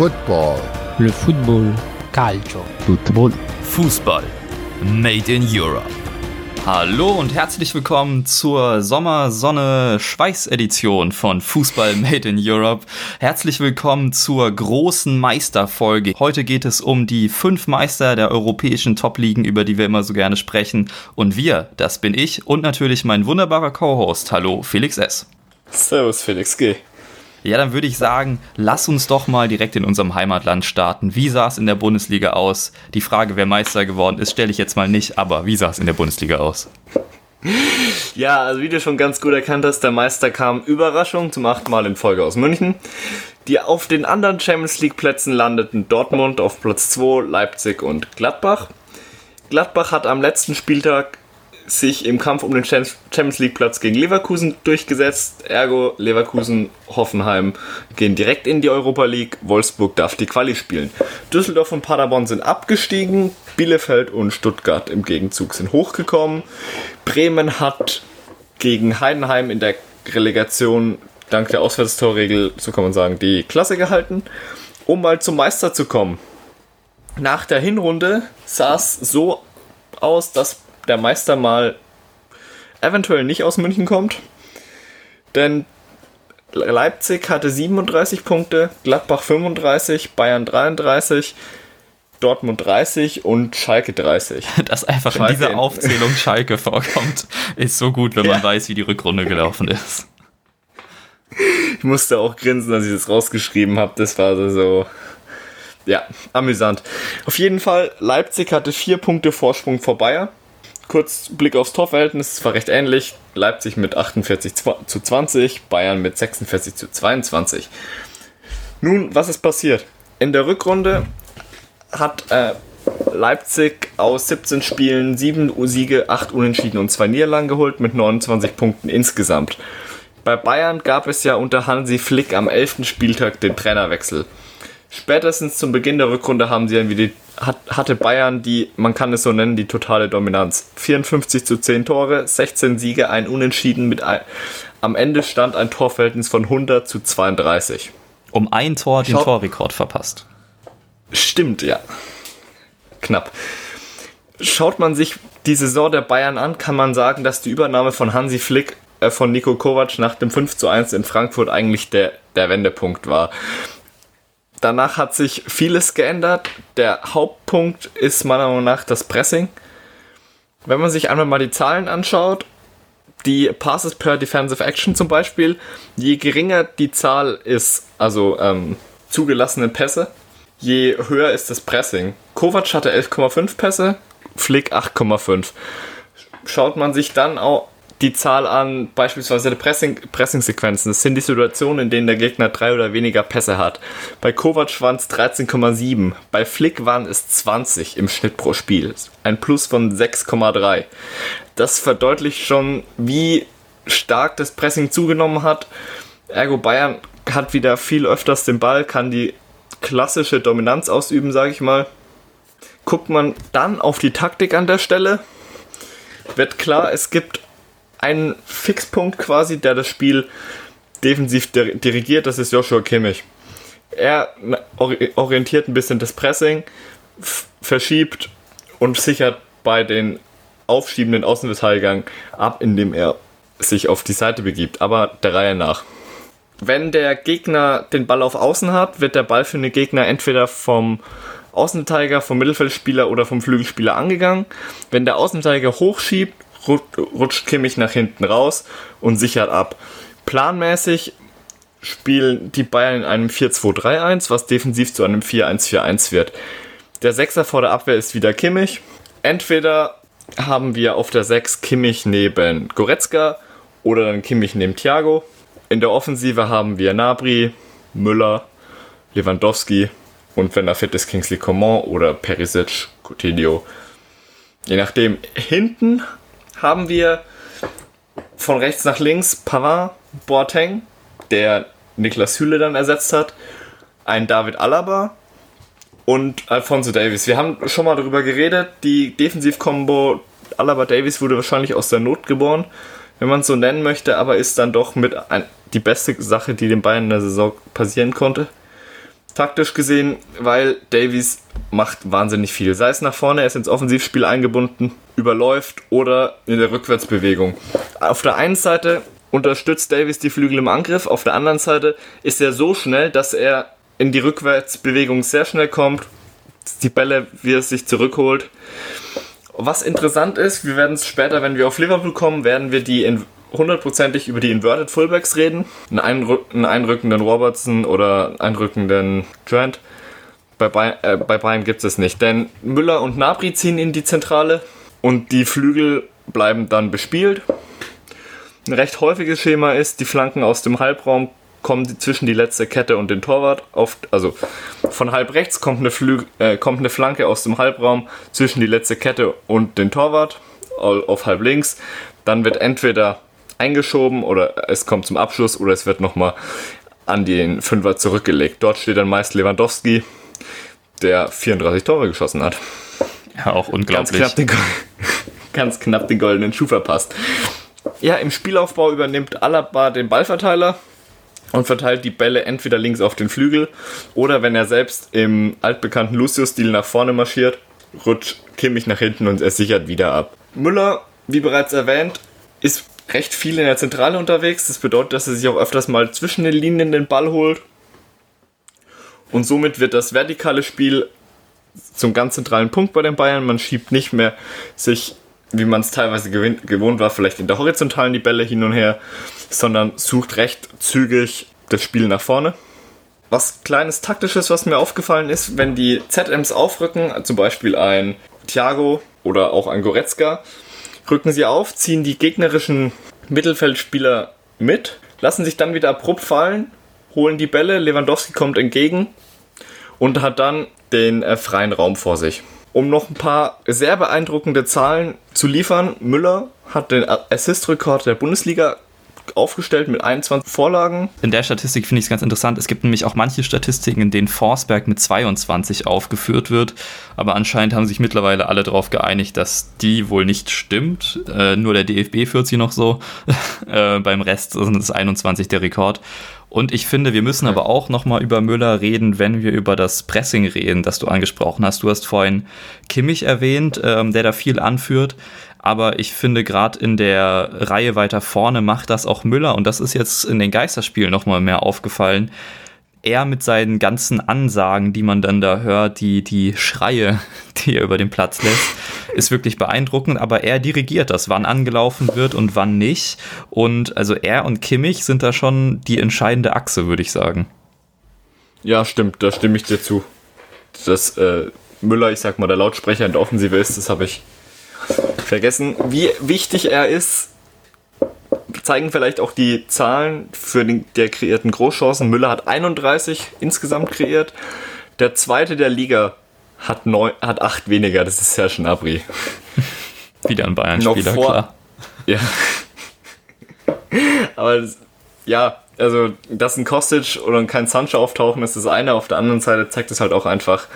Football. Le football. Calcio. Football. Fußball. Made in Europe. Hallo und herzlich willkommen zur Sommersonne-Schweiß-Edition von Fußball Made in Europe. Herzlich willkommen zur großen Meisterfolge. Heute geht es um die fünf Meister der europäischen Top-Ligen, über die wir immer so gerne sprechen. Und wir, das bin ich und natürlich mein wunderbarer Co-Host. Hallo, Felix S. Servus, Felix G. Ja, dann würde ich sagen, lass uns doch mal direkt in unserem Heimatland starten. Wie sah es in der Bundesliga aus? Die Frage, wer Meister geworden ist, stelle ich jetzt mal nicht, aber wie sah es in der Bundesliga aus? Ja, also wie du schon ganz gut erkannt hast, der Meister kam Überraschung zum achten Mal in Folge aus München. Die auf den anderen Champions League Plätzen landeten Dortmund auf Platz 2, Leipzig und Gladbach. Gladbach hat am letzten Spieltag sich im Kampf um den Champions League Platz gegen Leverkusen durchgesetzt. Ergo Leverkusen, Hoffenheim gehen direkt in die Europa League. Wolfsburg darf die Quali spielen. Düsseldorf und Paderborn sind abgestiegen. Bielefeld und Stuttgart im Gegenzug sind hochgekommen. Bremen hat gegen Heidenheim in der Relegation dank der Auswärtstorregel, so kann man sagen, die Klasse gehalten. Um mal zum Meister zu kommen. Nach der Hinrunde sah es so aus, dass der Meister mal eventuell nicht aus München kommt. Denn Leipzig hatte 37 Punkte, Gladbach 35, Bayern 33, Dortmund 30 und Schalke 30. Dass einfach Schalke in dieser Aufzählung Schalke vorkommt, ist so gut, wenn man ja. weiß, wie die Rückrunde gelaufen ist. Ich musste auch grinsen, als ich das rausgeschrieben habe. Das war so, ja, amüsant. Auf jeden Fall, Leipzig hatte vier Punkte Vorsprung vor Bayern kurz Blick aufs Torverhältnis, es war recht ähnlich. Leipzig mit 48 zu 20, Bayern mit 46 zu 22. Nun, was ist passiert? In der Rückrunde hat äh, Leipzig aus 17 Spielen 7 Siege, 8 Unentschieden und 2 Niederlagen geholt mit 29 Punkten insgesamt. Bei Bayern gab es ja unter Hansi Flick am 11. Spieltag den Trainerwechsel. Spätestens zum Beginn der Rückrunde haben sie dann wieder hat, hatte Bayern die, man kann es so nennen, die totale Dominanz. 54 zu 10 Tore, 16 Siege, ein Unentschieden mit ein, am Ende stand ein Torverhältnis von 100 zu 32. Um ein Tor den Schaut, Torrekord verpasst. Stimmt, ja. Knapp. Schaut man sich die Saison der Bayern an, kann man sagen, dass die Übernahme von Hansi Flick äh, von Nico Kovac nach dem 5 zu 1 in Frankfurt eigentlich der, der Wendepunkt war. Danach hat sich vieles geändert. Der Hauptpunkt ist meiner Meinung nach das Pressing. Wenn man sich einmal mal die Zahlen anschaut, die Passes per Defensive Action zum Beispiel, je geringer die Zahl ist, also ähm, zugelassene Pässe, je höher ist das Pressing. Kovac hatte 11,5 Pässe, Flick 8,5. Schaut man sich dann auch die Zahl an beispielsweise Pressing, Pressing-Sequenzen. Das sind die Situationen, in denen der Gegner drei oder weniger Pässe hat. Bei Kovac waren es 13,7. Bei Flick waren es 20 im Schnitt pro Spiel. Ein Plus von 6,3. Das verdeutlicht schon, wie stark das Pressing zugenommen hat. Ergo Bayern hat wieder viel öfters den Ball, kann die klassische Dominanz ausüben, sage ich mal. Guckt man dann auf die Taktik an der Stelle, wird klar, es gibt einen Fixpunkt quasi, der das Spiel defensiv dirigiert, das ist Joshua Kimmich. Er orientiert ein bisschen das Pressing, verschiebt und sichert bei den aufschiebenden Außenverteidigern ab, indem er sich auf die Seite begibt, aber der Reihe nach. Wenn der Gegner den Ball auf Außen hat, wird der Ball für den Gegner entweder vom Außenverteidiger, vom Mittelfeldspieler oder vom Flügelspieler angegangen. Wenn der Außenverteidiger hochschiebt, rutscht Kimmich nach hinten raus und sichert ab. Planmäßig spielen die Bayern in einem 4-2-3-1, was defensiv zu einem 4-1-4-1 wird. Der Sechser vor der Abwehr ist wieder Kimmich. Entweder haben wir auf der 6 Kimmich neben Goretzka oder dann Kimmich neben Thiago. In der Offensive haben wir Nabri, Müller, Lewandowski und wenn er fit ist Kingsley Coman oder Perisic, Coutinho. Je nachdem. Hinten haben wir von rechts nach links Pavard, Boateng, der Niklas Hülle dann ersetzt hat, ein David Alaba und Alfonso Davis. Wir haben schon mal darüber geredet, die Defensivkombo Alaba-Davis wurde wahrscheinlich aus der Not geboren, wenn man es so nennen möchte, aber ist dann doch mit ein, die beste Sache, die den Bayern in der Saison passieren konnte. Taktisch gesehen, weil Davies macht wahnsinnig viel. Sei es nach vorne, er ist ins Offensivspiel eingebunden, überläuft oder in der Rückwärtsbewegung. Auf der einen Seite unterstützt Davies die Flügel im Angriff, auf der anderen Seite ist er so schnell, dass er in die Rückwärtsbewegung sehr schnell kommt, die Bälle, wie er sich zurückholt. Was interessant ist, wir werden es später, wenn wir auf Liverpool kommen, werden wir die in hundertprozentig über die Inverted Fullbacks reden. Einen, einrü einen einrückenden Robertson oder einrückenden Trent. Bei, Bayern, äh, bei Bayern gibt es nicht, denn Müller und Nabri ziehen in die Zentrale und die Flügel bleiben dann bespielt. Ein recht häufiges Schema ist, die Flanken aus dem Halbraum kommen zwischen die letzte Kette und den Torwart. Auf, also von halb rechts kommt eine, Flüg, äh, kommt eine Flanke aus dem Halbraum zwischen die letzte Kette und den Torwart auf halb links. Dann wird entweder eingeschoben oder es kommt zum Abschluss oder es wird nochmal an den Fünfer zurückgelegt. Dort steht dann meist Lewandowski, der 34 Tore geschossen hat. Ja, auch unglaublich. Ganz knapp den, ganz knapp den goldenen Schuh verpasst. Ja, im Spielaufbau übernimmt Alaba den Ballverteiler und verteilt die Bälle entweder links auf den Flügel oder wenn er selbst im altbekannten Lucio-Stil nach vorne marschiert, rutscht Kimmich nach hinten und er sichert wieder ab. Müller, wie bereits erwähnt, ist recht viel in der Zentrale unterwegs. Das bedeutet, dass er sich auch öfters mal zwischen den Linien den Ball holt. Und somit wird das vertikale Spiel zum ganz zentralen Punkt bei den Bayern. Man schiebt nicht mehr sich, wie man es teilweise gewohnt war, vielleicht in der horizontalen die Bälle hin und her, sondern sucht recht zügig das Spiel nach vorne. Was kleines taktisches, was mir aufgefallen ist, wenn die ZMs aufrücken, zum Beispiel ein Thiago oder auch ein Goretzka, rücken sie auf, ziehen die gegnerischen Mittelfeldspieler mit, lassen sich dann wieder abrupt fallen, holen die Bälle, Lewandowski kommt entgegen und hat dann den äh, freien Raum vor sich. Um noch ein paar sehr beeindruckende Zahlen zu liefern, Müller hat den Assist-Rekord der Bundesliga aufgestellt mit 21 Vorlagen. In der Statistik finde ich es ganz interessant. Es gibt nämlich auch manche Statistiken, in denen Forsberg mit 22 aufgeführt wird. Aber anscheinend haben sich mittlerweile alle darauf geeinigt, dass die wohl nicht stimmt. Äh, nur der DFB führt sie noch so. äh, beim Rest sind es 21 der Rekord. Und ich finde, wir müssen aber auch nochmal über Müller reden, wenn wir über das Pressing reden, das du angesprochen hast. Du hast vorhin Kimmich erwähnt, ähm, der da viel anführt aber ich finde gerade in der Reihe weiter vorne macht das auch Müller und das ist jetzt in den Geisterspielen nochmal mehr aufgefallen. Er mit seinen ganzen Ansagen, die man dann da hört, die, die Schreie, die er über den Platz lässt, ist wirklich beeindruckend, aber er dirigiert das, wann angelaufen wird und wann nicht. Und also er und Kimmich sind da schon die entscheidende Achse, würde ich sagen. Ja, stimmt, da stimme ich dir zu. Dass äh, Müller, ich sag mal, der Lautsprecher in der Offensive ist, das habe ich vergessen. Wie wichtig er ist, zeigen vielleicht auch die Zahlen für den, der kreierten Großchancen. Müller hat 31 insgesamt kreiert. Der zweite der Liga hat, neun, hat acht weniger. Das ist Serge Gnabry. Wieder ein Bayern-Spieler, klar. Ja. Aber ja, also, dass ein Kostic oder kein Sancho auftauchen, ist das eine. Auf der anderen Seite zeigt es halt auch einfach,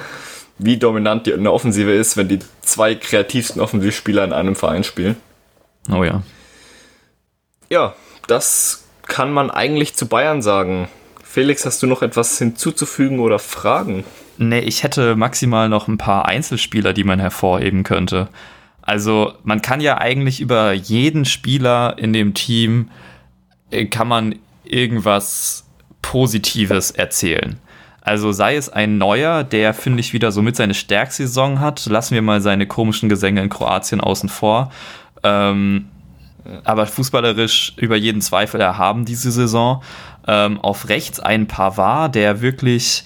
wie dominant die eine Offensive ist, wenn die zwei kreativsten Offensivspieler in einem Verein spielen. Oh ja. Ja, das kann man eigentlich zu Bayern sagen. Felix, hast du noch etwas hinzuzufügen oder Fragen? Nee, ich hätte maximal noch ein paar Einzelspieler, die man hervorheben könnte. Also man kann ja eigentlich über jeden Spieler in dem Team, äh, kann man irgendwas Positives erzählen. Also sei es ein neuer, der, finde ich, wieder so mit seine stärkste hat. Lassen wir mal seine komischen Gesänge in Kroatien außen vor. Ähm, aber fußballerisch über jeden Zweifel erhaben diese Saison. Ähm, auf rechts ein Pavard, der wirklich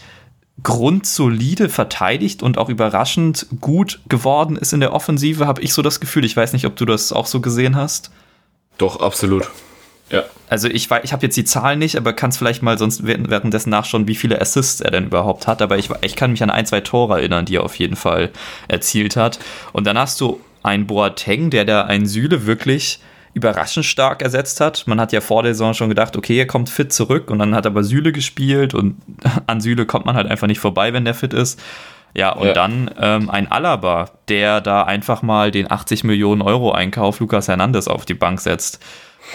grundsolide verteidigt und auch überraschend gut geworden ist in der Offensive, habe ich so das Gefühl. Ich weiß nicht, ob du das auch so gesehen hast. Doch, absolut. Ja. Also ich, ich habe jetzt die Zahlen nicht, aber kann es vielleicht mal sonst währenddessen nachschauen, wie viele Assists er denn überhaupt hat. Aber ich, ich kann mich an ein, zwei Tore erinnern, die er auf jeden Fall erzielt hat. Und dann hast du einen Boateng, der da einen Süle wirklich überraschend stark ersetzt hat. Man hat ja vor der Saison schon gedacht, okay, er kommt fit zurück und dann hat aber Süle gespielt und an Süle kommt man halt einfach nicht vorbei, wenn der fit ist. Ja, und ja. dann ähm, ein Alaba, der da einfach mal den 80 Millionen Euro Einkauf Lukas Hernandez auf die Bank setzt.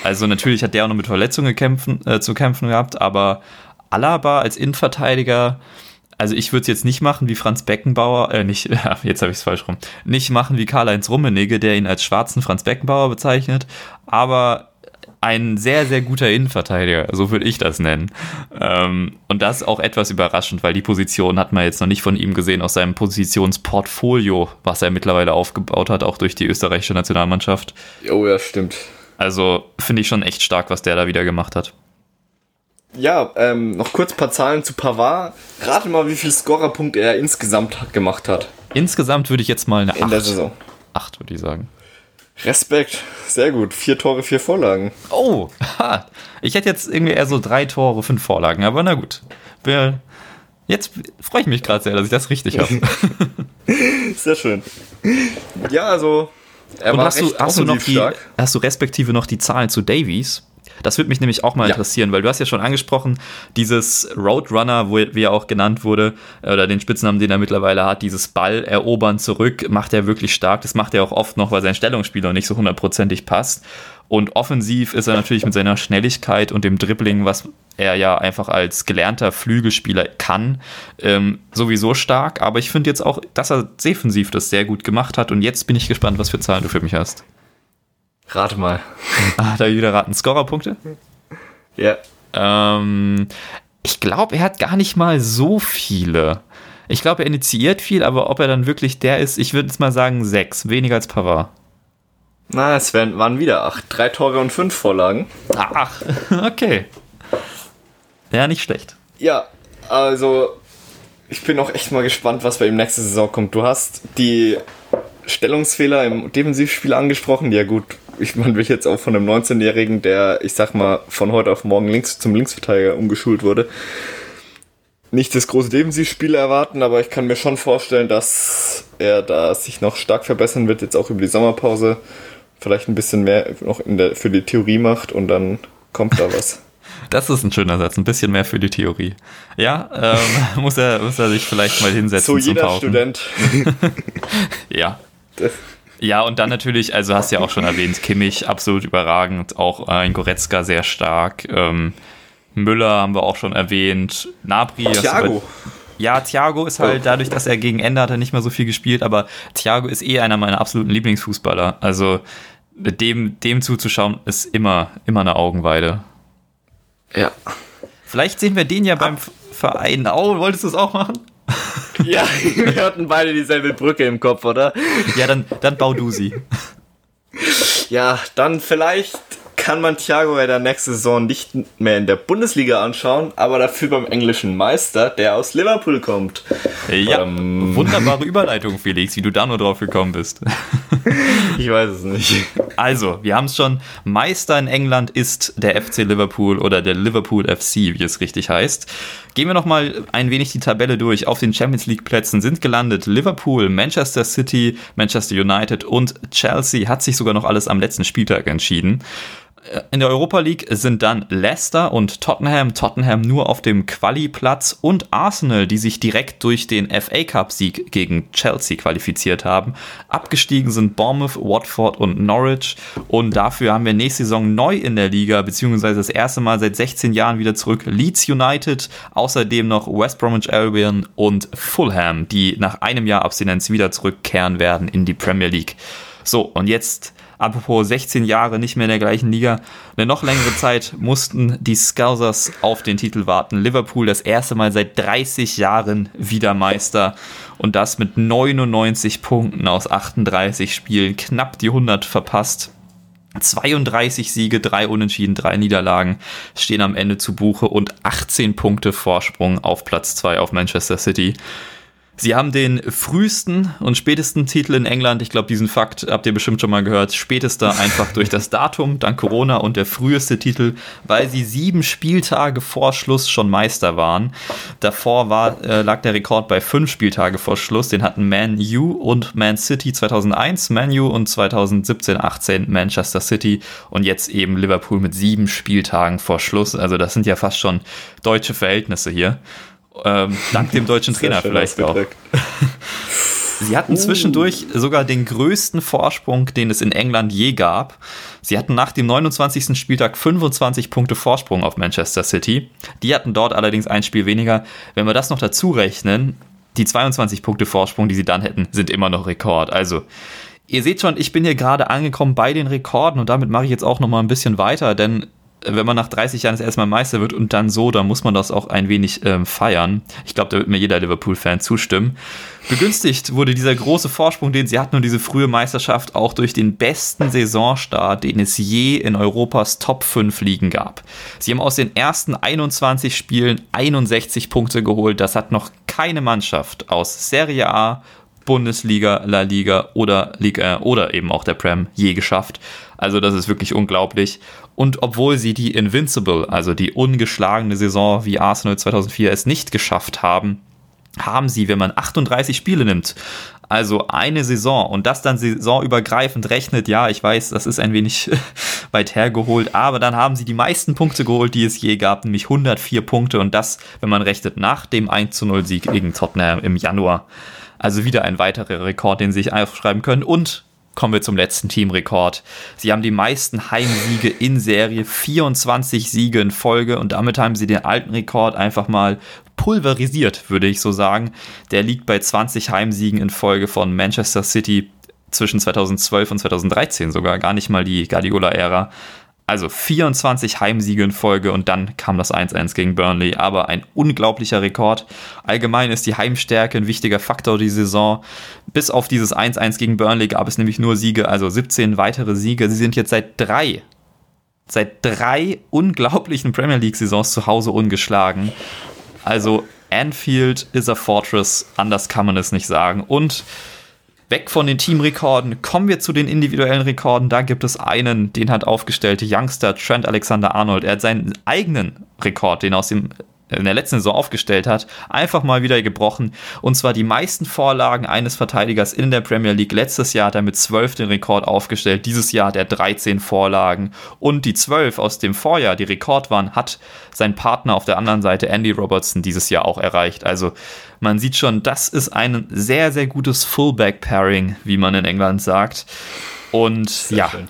Also natürlich hat der auch noch mit Verletzungen kämpfen, äh, zu kämpfen gehabt, aber Alaba als Innenverteidiger, also ich würde es jetzt nicht machen wie Franz Beckenbauer, äh, nicht, jetzt habe ich es falsch rum, nicht machen wie Karl-Heinz Rummenigge, der ihn als schwarzen Franz Beckenbauer bezeichnet, aber ein sehr, sehr guter Innenverteidiger, so würde ich das nennen. Ähm, und das auch etwas überraschend, weil die Position hat man jetzt noch nicht von ihm gesehen aus seinem Positionsportfolio, was er mittlerweile aufgebaut hat, auch durch die österreichische Nationalmannschaft. Oh ja, stimmt. Also finde ich schon echt stark, was der da wieder gemacht hat. Ja, ähm, noch kurz ein paar Zahlen zu Pavard. Rate mal, wie viele Scorerpunkte er insgesamt gemacht hat. Insgesamt würde ich jetzt mal eine In 8, der Saison. 8 würde ich sagen. Respekt. Sehr gut. Vier Tore, vier Vorlagen. Oh, ha. ich hätte jetzt irgendwie eher so drei Tore, fünf Vorlagen, aber na gut. Jetzt freue ich mich gerade sehr, dass ich das richtig habe. Sehr schön. Ja, also. Er Und hast du, hast, du noch die, stark. hast du respektive noch die Zahlen zu Davies? Das würde mich nämlich auch mal Ja. interessieren, weil du hast ja schon angesprochen, dieses Roadrunner, wo, wie er auch genannt wurde, oder den Spitznamen, den er mittlerweile hat, dieses Ball erobern zurück, macht er wirklich stark. Das macht er auch oft noch, weil sein Stellungsspiel noch nicht so hundertprozentig passt. Und offensiv ist er natürlich mit seiner Schnelligkeit und dem Dribbling, was er ja einfach als gelernter Flügelspieler kann, ähm, sowieso stark. Aber ich finde jetzt auch, dass er defensiv das sehr gut gemacht hat. Und jetzt bin ich gespannt, was für Zahlen du für mich hast. Rate mal. Ah, da wieder raten. Scorerpunkte? Ja. Ähm, ich glaube, er hat gar nicht mal so viele. Ich glaube, er initiiert viel, aber ob er dann wirklich der ist, ich würde jetzt mal sagen sechs, weniger als Pavard. Na, es wären, waren wieder acht. Drei Tore und fünf Vorlagen. Ach, okay. Ja, nicht schlecht. Ja, also ich bin auch echt mal gespannt, was bei ihm nächste Saison kommt. Du hast die Stellungsfehler im Defensivspiel angesprochen. Ja gut, ich man will jetzt auch von einem 19-Jährigen, der, ich sag mal, von heute auf morgen links zum Linksverteidiger umgeschult wurde, nicht das große Defensivspiel erwarten, aber ich kann mir schon vorstellen, dass er da sich noch stark verbessern wird, jetzt auch über die Sommerpause. Vielleicht ein bisschen mehr noch in der, für die Theorie macht und dann kommt da was. Das ist ein schöner Satz, ein bisschen mehr für die Theorie. Ja, ähm, muss, er, muss er sich vielleicht mal hinsetzen So jeder Pauken. Student. Ja. Ja, und dann natürlich, also hast du ja auch schon erwähnt, Kimmich absolut überragend, auch ein Goretzka sehr stark. Ähm, Müller haben wir auch schon erwähnt. Nabri. Thiago. Ja, Thiago ist halt dadurch, dass er gegen Ende hat er nicht mehr so viel gespielt, aber Thiago ist eh einer meiner absoluten Lieblingsfußballer. Also dem, dem zuzuschauen ist immer, immer eine Augenweide. Ja. Vielleicht sehen wir den ja beim Verein. Oh, wolltest du es auch machen? Ja, wir hatten beide dieselbe Brücke im Kopf, oder? Ja, dann, dann bau du sie. Ja, dann vielleicht kann man Thiago ja dann nächste Saison nicht mehr in der Bundesliga anschauen, aber dafür beim englischen Meister, der aus Liverpool kommt. Ja, Ähm. wunderbare Überleitung, Felix, wie du da nur drauf gekommen bist. Ich weiß es nicht. Also, wir haben es schon. Meister in England ist der FC Liverpool oder der Liverpool FC, wie es richtig heißt. Gehen wir nochmal ein wenig die Tabelle durch. Auf den Champions League Plätzen sind gelandet Liverpool, Manchester City, Manchester United und Chelsea. Hat sich sogar noch alles am letzten Spieltag entschieden. In der Europa League sind dann Leicester und Tottenham, Tottenham nur auf dem Quali-Platz und Arsenal, die sich direkt durch den FA Cup-Sieg gegen Chelsea qualifiziert haben. Abgestiegen sind Bournemouth, Watford und Norwich und dafür haben wir nächste Saison neu in der Liga, beziehungsweise das erste Mal seit 16 Jahren wieder zurück Leeds United, außerdem noch West Bromwich Albion und Fulham, die nach einem Jahr Abstinenz wieder zurückkehren werden in die Premier League. So, und jetzt apropos 16 Jahre nicht mehr in der gleichen Liga, eine noch längere Zeit mussten die Scousers auf den Titel warten. Liverpool das erste Mal seit 30 Jahren wieder Meister und das mit 99 Punkten aus 38 Spielen, knapp die 100 verpasst. 32 Siege, 3 Unentschieden, 3 Niederlagen stehen am Ende zu Buche und 18 Punkte Vorsprung auf Platz 2 auf Manchester City. Sie haben den frühesten und spätesten Titel in England. Ich glaube, diesen Fakt habt ihr bestimmt schon mal gehört. Spätester einfach durch das Datum, dank Corona und der früheste Titel, weil sie sieben Spieltage vor Schluss schon Meister waren. Davor war, äh, lag der Rekord bei fünf Spieltage vor Schluss. Den hatten Man U und Man City 2001, Man U und 2017-18 Manchester City und jetzt eben Liverpool mit sieben Spieltagen vor Schluss. Also das sind ja fast schon deutsche Verhältnisse hier. Ähm, dank dem deutschen Trainer vielleicht auch. Sie hatten zwischendurch sogar den größten Vorsprung, den es in England je gab. Sie hatten nach dem 29. Spieltag 25 Punkte Vorsprung auf Manchester City. Die hatten dort allerdings ein Spiel weniger. Wenn wir das noch dazu rechnen, die 22 Punkte Vorsprung, die sie dann hätten, sind immer noch Rekord. Also, ihr seht schon, ich bin hier gerade angekommen bei den Rekorden und damit mache ich jetzt auch noch mal ein bisschen weiter, denn wenn man nach 30 Jahren das erstmal Meister wird und dann so, dann muss man das auch ein wenig ähm, feiern. Ich glaube, da wird mir jeder Liverpool-Fan zustimmen. Begünstigt wurde dieser große Vorsprung, den sie hatten und diese frühe Meisterschaft auch durch den besten Saisonstart, den es je in Europas Top 5 Ligen gab. Sie haben aus den ersten 21 Spielen 61 Punkte geholt. Das hat noch keine Mannschaft aus Serie A, Bundesliga, La Liga oder Liga oder eben auch der Prem je geschafft. Also das ist wirklich unglaublich. Und obwohl sie die Invincible, also die ungeschlagene Saison wie Arsenal 2004 es nicht geschafft haben, haben sie, wenn man 38 Spiele nimmt, also eine Saison und das dann saisonübergreifend rechnet, ja, ich weiß, das ist ein wenig weit hergeholt, aber dann haben sie die meisten Punkte geholt, die es je gab, nämlich 104 Punkte und das, wenn man rechnet, nach dem 1 zu 0 Sieg gegen Tottenham im Januar. Also wieder ein weiterer Rekord, den sie sich aufschreiben können und kommen wir zum letzten Teamrekord. Sie haben die meisten Heimsiege in Serie, 24 Siege in Folge und damit haben sie den alten Rekord einfach mal pulverisiert, würde ich so sagen. Der liegt bei 20 Heimsiegen in Folge von Manchester City zwischen 2012 und 2013 sogar, gar nicht mal die Guardiola-Ära. Also 24 Heimsiege in Folge und dann kam das 1-1 gegen Burnley, aber ein unglaublicher Rekord. Allgemein ist die Heimstärke ein wichtiger Faktor die Saison. Bis auf dieses 1-1 gegen Burnley gab es nämlich nur Siege, also 17 weitere Siege. Sie sind jetzt seit drei, seit drei unglaublichen Premier League-Saisons zu Hause ungeschlagen. Also Anfield is a Fortress, anders kann man es nicht sagen. Und Weg von den Teamrekorden, kommen wir zu den individuellen Rekorden. Da gibt es einen, den hat aufgestellte Youngster Trent Alexander Arnold. Er hat seinen eigenen Rekord, den aus dem in der letzten Saison aufgestellt hat, einfach mal wieder gebrochen. Und zwar die meisten Vorlagen eines Verteidigers in der Premier League. Letztes Jahr hat er mit 12 den Rekord aufgestellt. Dieses Jahr hat er 13 Vorlagen. Und die 12 aus dem Vorjahr, die Rekord waren, hat sein Partner auf der anderen Seite, Andy Robertson, dieses Jahr auch erreicht. Also man sieht schon, das ist ein sehr, sehr gutes Fullback-Pairing, wie man in England sagt. Und sehr ja. Schön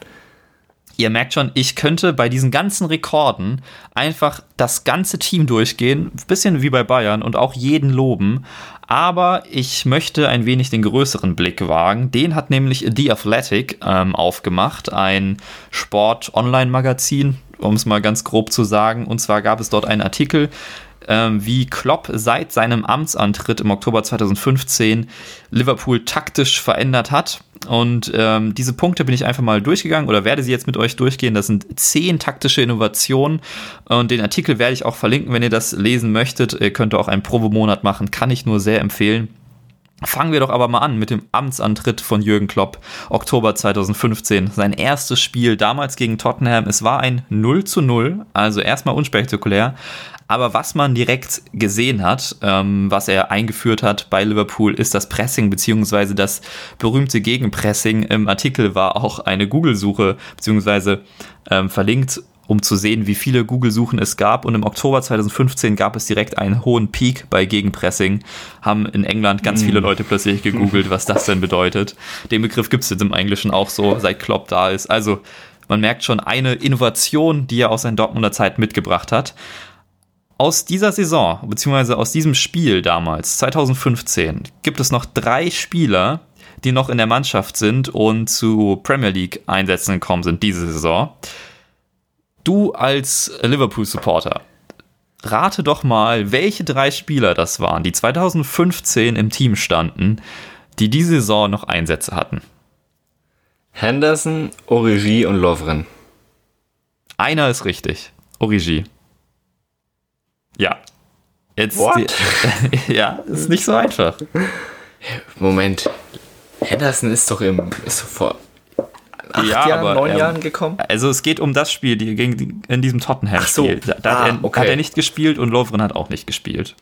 ihr merkt schon, ich könnte bei diesen ganzen Rekorden einfach das ganze Team durchgehen, bisschen wie bei Bayern und auch jeden loben. Aber ich möchte ein wenig den größeren Blick wagen. Den hat nämlich The Athletic ähm, aufgemacht, ein Sport-Online-Magazin, um es mal ganz grob zu sagen. Und zwar gab es dort einen Artikel, wie Klopp seit seinem Amtsantritt im Oktober 2015 Liverpool taktisch verändert hat. Und ähm, diese Punkte bin ich einfach mal durchgegangen oder werde sie jetzt mit euch durchgehen. Das sind zehn taktische Innovationen. Und den Artikel werde ich auch verlinken, wenn ihr das lesen möchtet. Ihr könnt auch einen Probemonat machen, kann ich nur sehr empfehlen. Fangen wir doch aber mal an mit dem Amtsantritt von Jürgen Klopp, Oktober 2015. Sein erstes Spiel damals gegen Tottenham. Es war ein 0 zu 0, also erstmal unspektakulär. Aber was man direkt gesehen hat, ähm, was er eingeführt hat bei Liverpool, ist das Pressing beziehungsweise das berühmte Gegenpressing. Im Artikel war auch eine Google-Suche beziehungsweise ähm, verlinkt um zu sehen, wie viele Google-Suchen es gab. Und im Oktober 2015 gab es direkt einen hohen Peak bei Gegenpressing. Haben in England ganz viele mm. Leute plötzlich gegoogelt, was das denn bedeutet. Den Begriff gibt es jetzt im Englischen auch so, seit Klopp da ist. Also man merkt schon eine Innovation, die er aus seiner Dortmunder Zeit mitgebracht hat aus dieser Saison, beziehungsweise aus diesem Spiel damals, 2015, gibt es noch drei Spieler, die noch in der Mannschaft sind und zu Premier League Einsätzen gekommen sind diese Saison. Du als Liverpool-Supporter, rate doch mal, welche drei Spieler das waren, die 2015 im Team standen, die diese Saison noch Einsätze hatten. Henderson, Origi und Lovren. Einer ist richtig. Origi. Ja. Jetzt die, ja, ist nicht so einfach. Moment. Henderson ist doch im ist doch vor acht ja, Jahren, aber, neun ähm, Jahren gekommen. Also es geht um das Spiel, die, gegen, in diesem Tottenham-Spiel. So. Da, da ah, hat, er, okay. hat, er, nicht gespielt und Lovren hat auch nicht gespielt.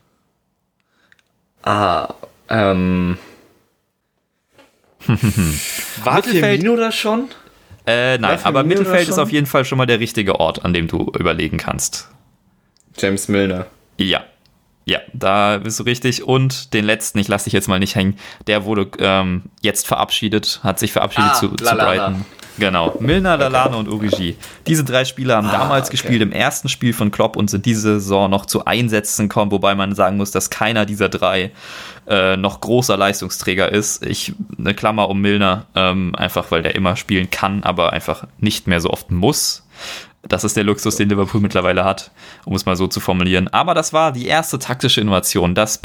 Ah, ähm. War Firmino da schon? Äh, nein, aber Mittelfeld ist auf jeden Fall schon mal der richtige Ort, an dem du überlegen kannst. James Milner. Ja. Ja, da bist du richtig. Und den letzten, ich lasse dich jetzt mal nicht hängen, der wurde ähm, jetzt verabschiedet, hat sich verabschiedet Ah, zu, zu. Brighton. Genau, Milner, Lallana und Origi. Diese drei Spieler haben Ah, damals okay. gespielt im ersten Spiel von Klopp und sind diese Saison noch zu Einsätzen gekommen, wobei man sagen muss, dass keiner dieser drei äh, noch großer Leistungsträger ist. Ich eine Klammer um Milner, ähm, einfach weil der immer spielen kann, aber einfach nicht mehr so oft muss. Das ist der Luxus, den Liverpool mittlerweile hat, um es mal so zu formulieren. Aber das war die erste taktische Innovation, das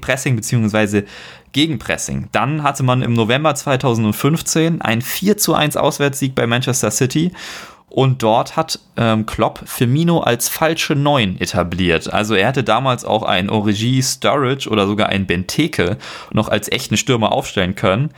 Pressing bzw. Gegenpressing. Dann hatte man im November 2015 einen 4 zu 1 Auswärtssieg bei Manchester City. Und dort hat ähm, Klopp Firmino als falsche Neun etabliert. Also er hätte damals auch einen Origi, Sturridge oder sogar einen Benteke noch als echten Stürmer aufstellen können.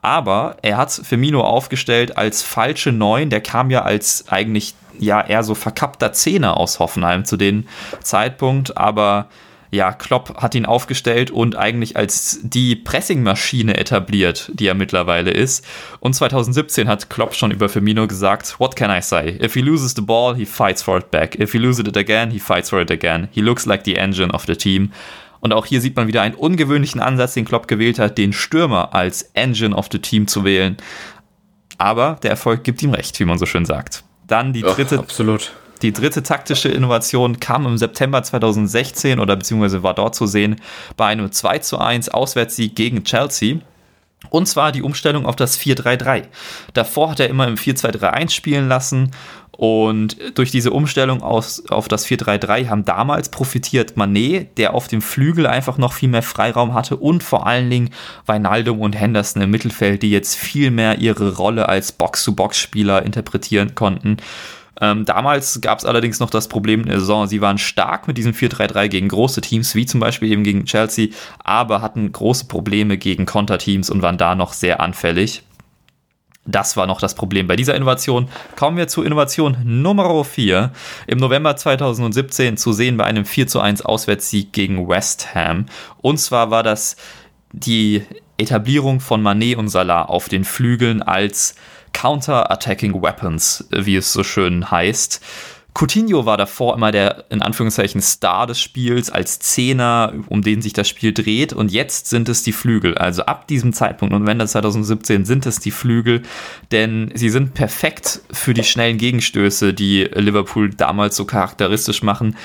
Aber er hat Firmino aufgestellt als falsche Neun. Der kam ja als eigentlich ja eher so verkappter Zehner aus Hoffenheim zu dem Zeitpunkt. Aber ja, Klopp hat ihn aufgestellt und eigentlich als die Pressingmaschine etabliert, die er mittlerweile ist. Und 2017 hat Klopp schon über Firmino gesagt, what can I say? If he loses the ball, he fights for it back. If he loses it again, he fights for it again. He looks like the engine of the team. Und auch hier sieht man wieder einen ungewöhnlichen Ansatz, den Klopp gewählt hat, den Stürmer als Engine of the Team zu wählen. Aber der Erfolg gibt ihm recht, wie man so schön sagt. Dann die dritte absolut. die dritte taktische Innovation kam im September 2016 oder beziehungsweise war dort zu sehen bei einem 2 zu 1 Auswärtssieg gegen Chelsea. Und zwar die Umstellung auf das 4-3-3. Davor hat er immer im 4-2-3-1 spielen lassen. Und durch diese Umstellung aus, auf das 4-3-3 haben damals profitiert Manet, der auf dem Flügel einfach noch viel mehr Freiraum hatte und vor allen Dingen Weinaldum und Henderson im Mittelfeld, die jetzt viel mehr ihre Rolle als Box-to-Box-Spieler interpretieren konnten. Ähm, damals gab es allerdings noch das Problem in der Saison, sie waren stark mit diesem 4-3-3 gegen große Teams, wie zum Beispiel eben gegen Chelsea, aber hatten große Probleme gegen Konterteams und waren da noch sehr anfällig. Das war noch das Problem bei dieser Innovation. Kommen wir zu Innovation Nummer 4. Im November 2017 zu sehen bei einem 4 zu 1 Auswärtssieg gegen West Ham. Und zwar war das die Etablierung von Manet und Salah auf den Flügeln als Counter-Attacking Weapons, wie es so schön heißt. Coutinho war davor immer der in Anführungszeichen Star des Spiels als Zehner, um den sich das Spiel dreht. Und jetzt sind es die Flügel. Also ab diesem Zeitpunkt, November 2017, sind es die Flügel, denn sie sind perfekt für die schnellen Gegenstöße, die Liverpool damals so charakteristisch machen.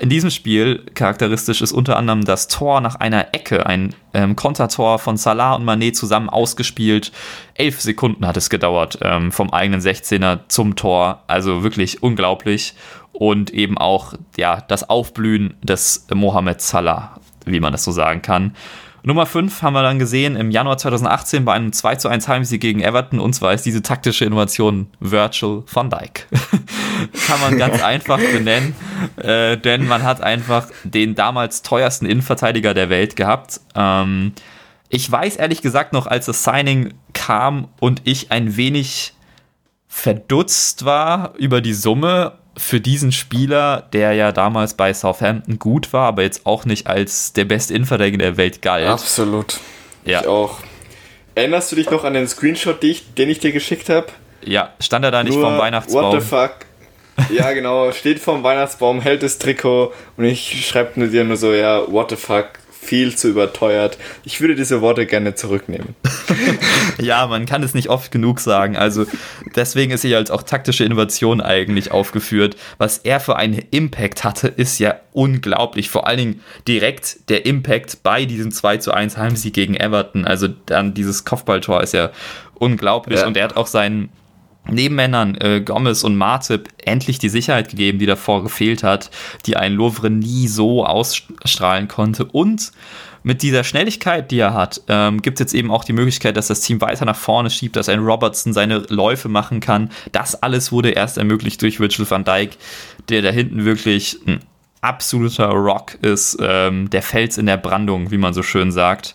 In diesem Spiel charakteristisch ist unter anderem das Tor nach einer Ecke, ein ähm, Kontertor von Salah und Manet zusammen ausgespielt. Elf Sekunden hat es gedauert ähm, vom eigenen 16er zum Tor. Also wirklich unglaublich. Und eben auch ja, das Aufblühen des Mohamed Salah, wie man das so sagen kann. Nummer 5 haben wir dann gesehen im Januar 2018 bei einem 2 zu 1 Heimsieg gegen Everton. Und zwar ist diese taktische Innovation Virtual van Dijk. Kann man ganz einfach benennen, äh, denn man hat einfach den damals teuersten Innenverteidiger der Welt gehabt. Ähm, ich weiß ehrlich gesagt noch, als das Signing kam und ich ein wenig verdutzt war über die Summe für diesen Spieler, der ja damals bei Southampton gut war, aber jetzt auch nicht als der beste Innenverteidiger der Welt galt. Absolut. Ja. Ich auch. Erinnerst du dich noch an den Screenshot, die ich, den ich dir geschickt habe? Ja, stand er da nicht Nur, vom Weihnachtsbaum? What the fuck? Ja, genau, steht vorm Weihnachtsbaum, hält das Trikot und ich schreibe nur dir nur so, ja, what the fuck, viel zu überteuert. Ich würde diese Worte gerne zurücknehmen. Ja, man kann es nicht oft genug sagen. Also deswegen ist sie als auch taktische Innovation eigentlich aufgeführt. Was er für einen Impact hatte, ist ja unglaublich. Vor allen Dingen direkt der Impact bei diesem 2 zu 1 Heimsieg gegen Everton. Also dann dieses Kopfballtor ist ja unglaublich. Ja. Und er hat auch seinen Nebenmännern äh, Gomez und Martip endlich die Sicherheit gegeben, die davor gefehlt hat, die ein Lovre nie so ausstrahlen konnte. Und mit dieser Schnelligkeit, die er hat, ähm, gibt es jetzt eben auch die Möglichkeit, dass das Team weiter nach vorne schiebt, dass ein Robertson seine Läufe machen kann. Das alles wurde erst ermöglicht durch Virgil van Dijk, der da hinten wirklich ein absoluter Rock ist, ähm, der Fels in der Brandung, wie man so schön sagt,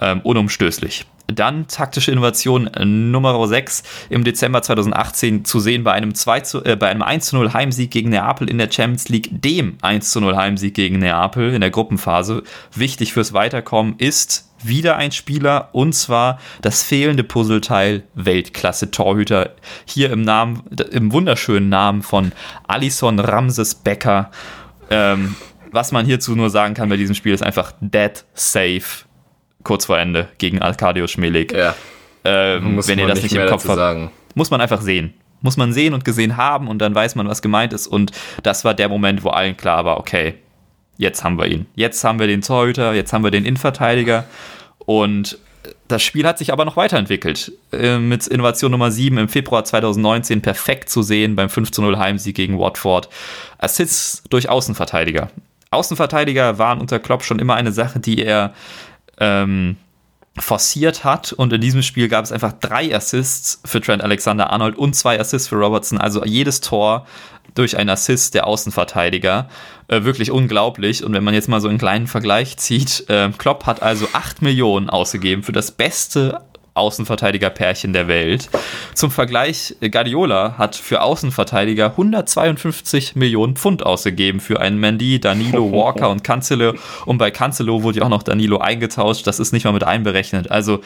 ähm, unumstößlich. Dann taktische Innovation Nummer 6 im Dezember 2018 zu sehen bei einem, 2 zu, äh, bei einem 1 zu 0 Heimsieg gegen Neapel in der Champions League, dem 1 zu 0 Heimsieg gegen Neapel in der Gruppenphase. Wichtig fürs Weiterkommen ist wieder ein Spieler und zwar das fehlende Puzzleteil Weltklasse-Torhüter. Hier im Namen, im wunderschönen Namen von Alison Ramses Becker. Ähm, was man hierzu nur sagen kann bei diesem Spiel ist einfach dead safe kurz vor Ende gegen Arkadio Schmelik. Ja. Ähm, Muss wenn ihr man das nicht, im Kopf habt, muss man einfach sehen. Muss man sehen und gesehen haben und dann weiß man, was gemeint ist. Und das war der Moment, wo allen klar war, okay, jetzt haben wir ihn. Jetzt haben wir den Torhüter, jetzt haben wir den Innenverteidiger. Und das Spiel hat sich aber noch weiterentwickelt. Äh, mit Innovation Nummer 7 im Februar 2019 perfekt zu sehen beim 5-0 Heimsieg gegen Watford. Assists durch Außenverteidiger. Außenverteidiger waren unter Klopp schon immer eine Sache, die er ähm, forciert hat. Und in diesem Spiel gab es einfach drei Assists für Trent Alexander-Arnold und zwei Assists für Robertson. Also jedes Tor durch einen Assist der Außenverteidiger. Äh, wirklich unglaublich. Und wenn man jetzt mal so einen kleinen Vergleich zieht, äh, Klopp hat also 8 Millionen ausgegeben für das beste Außenverteidiger-Pärchen der Welt. Zum Vergleich, Guardiola hat für Außenverteidiger 152 Millionen Pfund ausgegeben für einen Mandy, Danilo, Walker und Cancelo. Und bei Cancelo wurde ja auch noch Danilo eingetauscht. Das ist nicht mal mit einberechnet. Also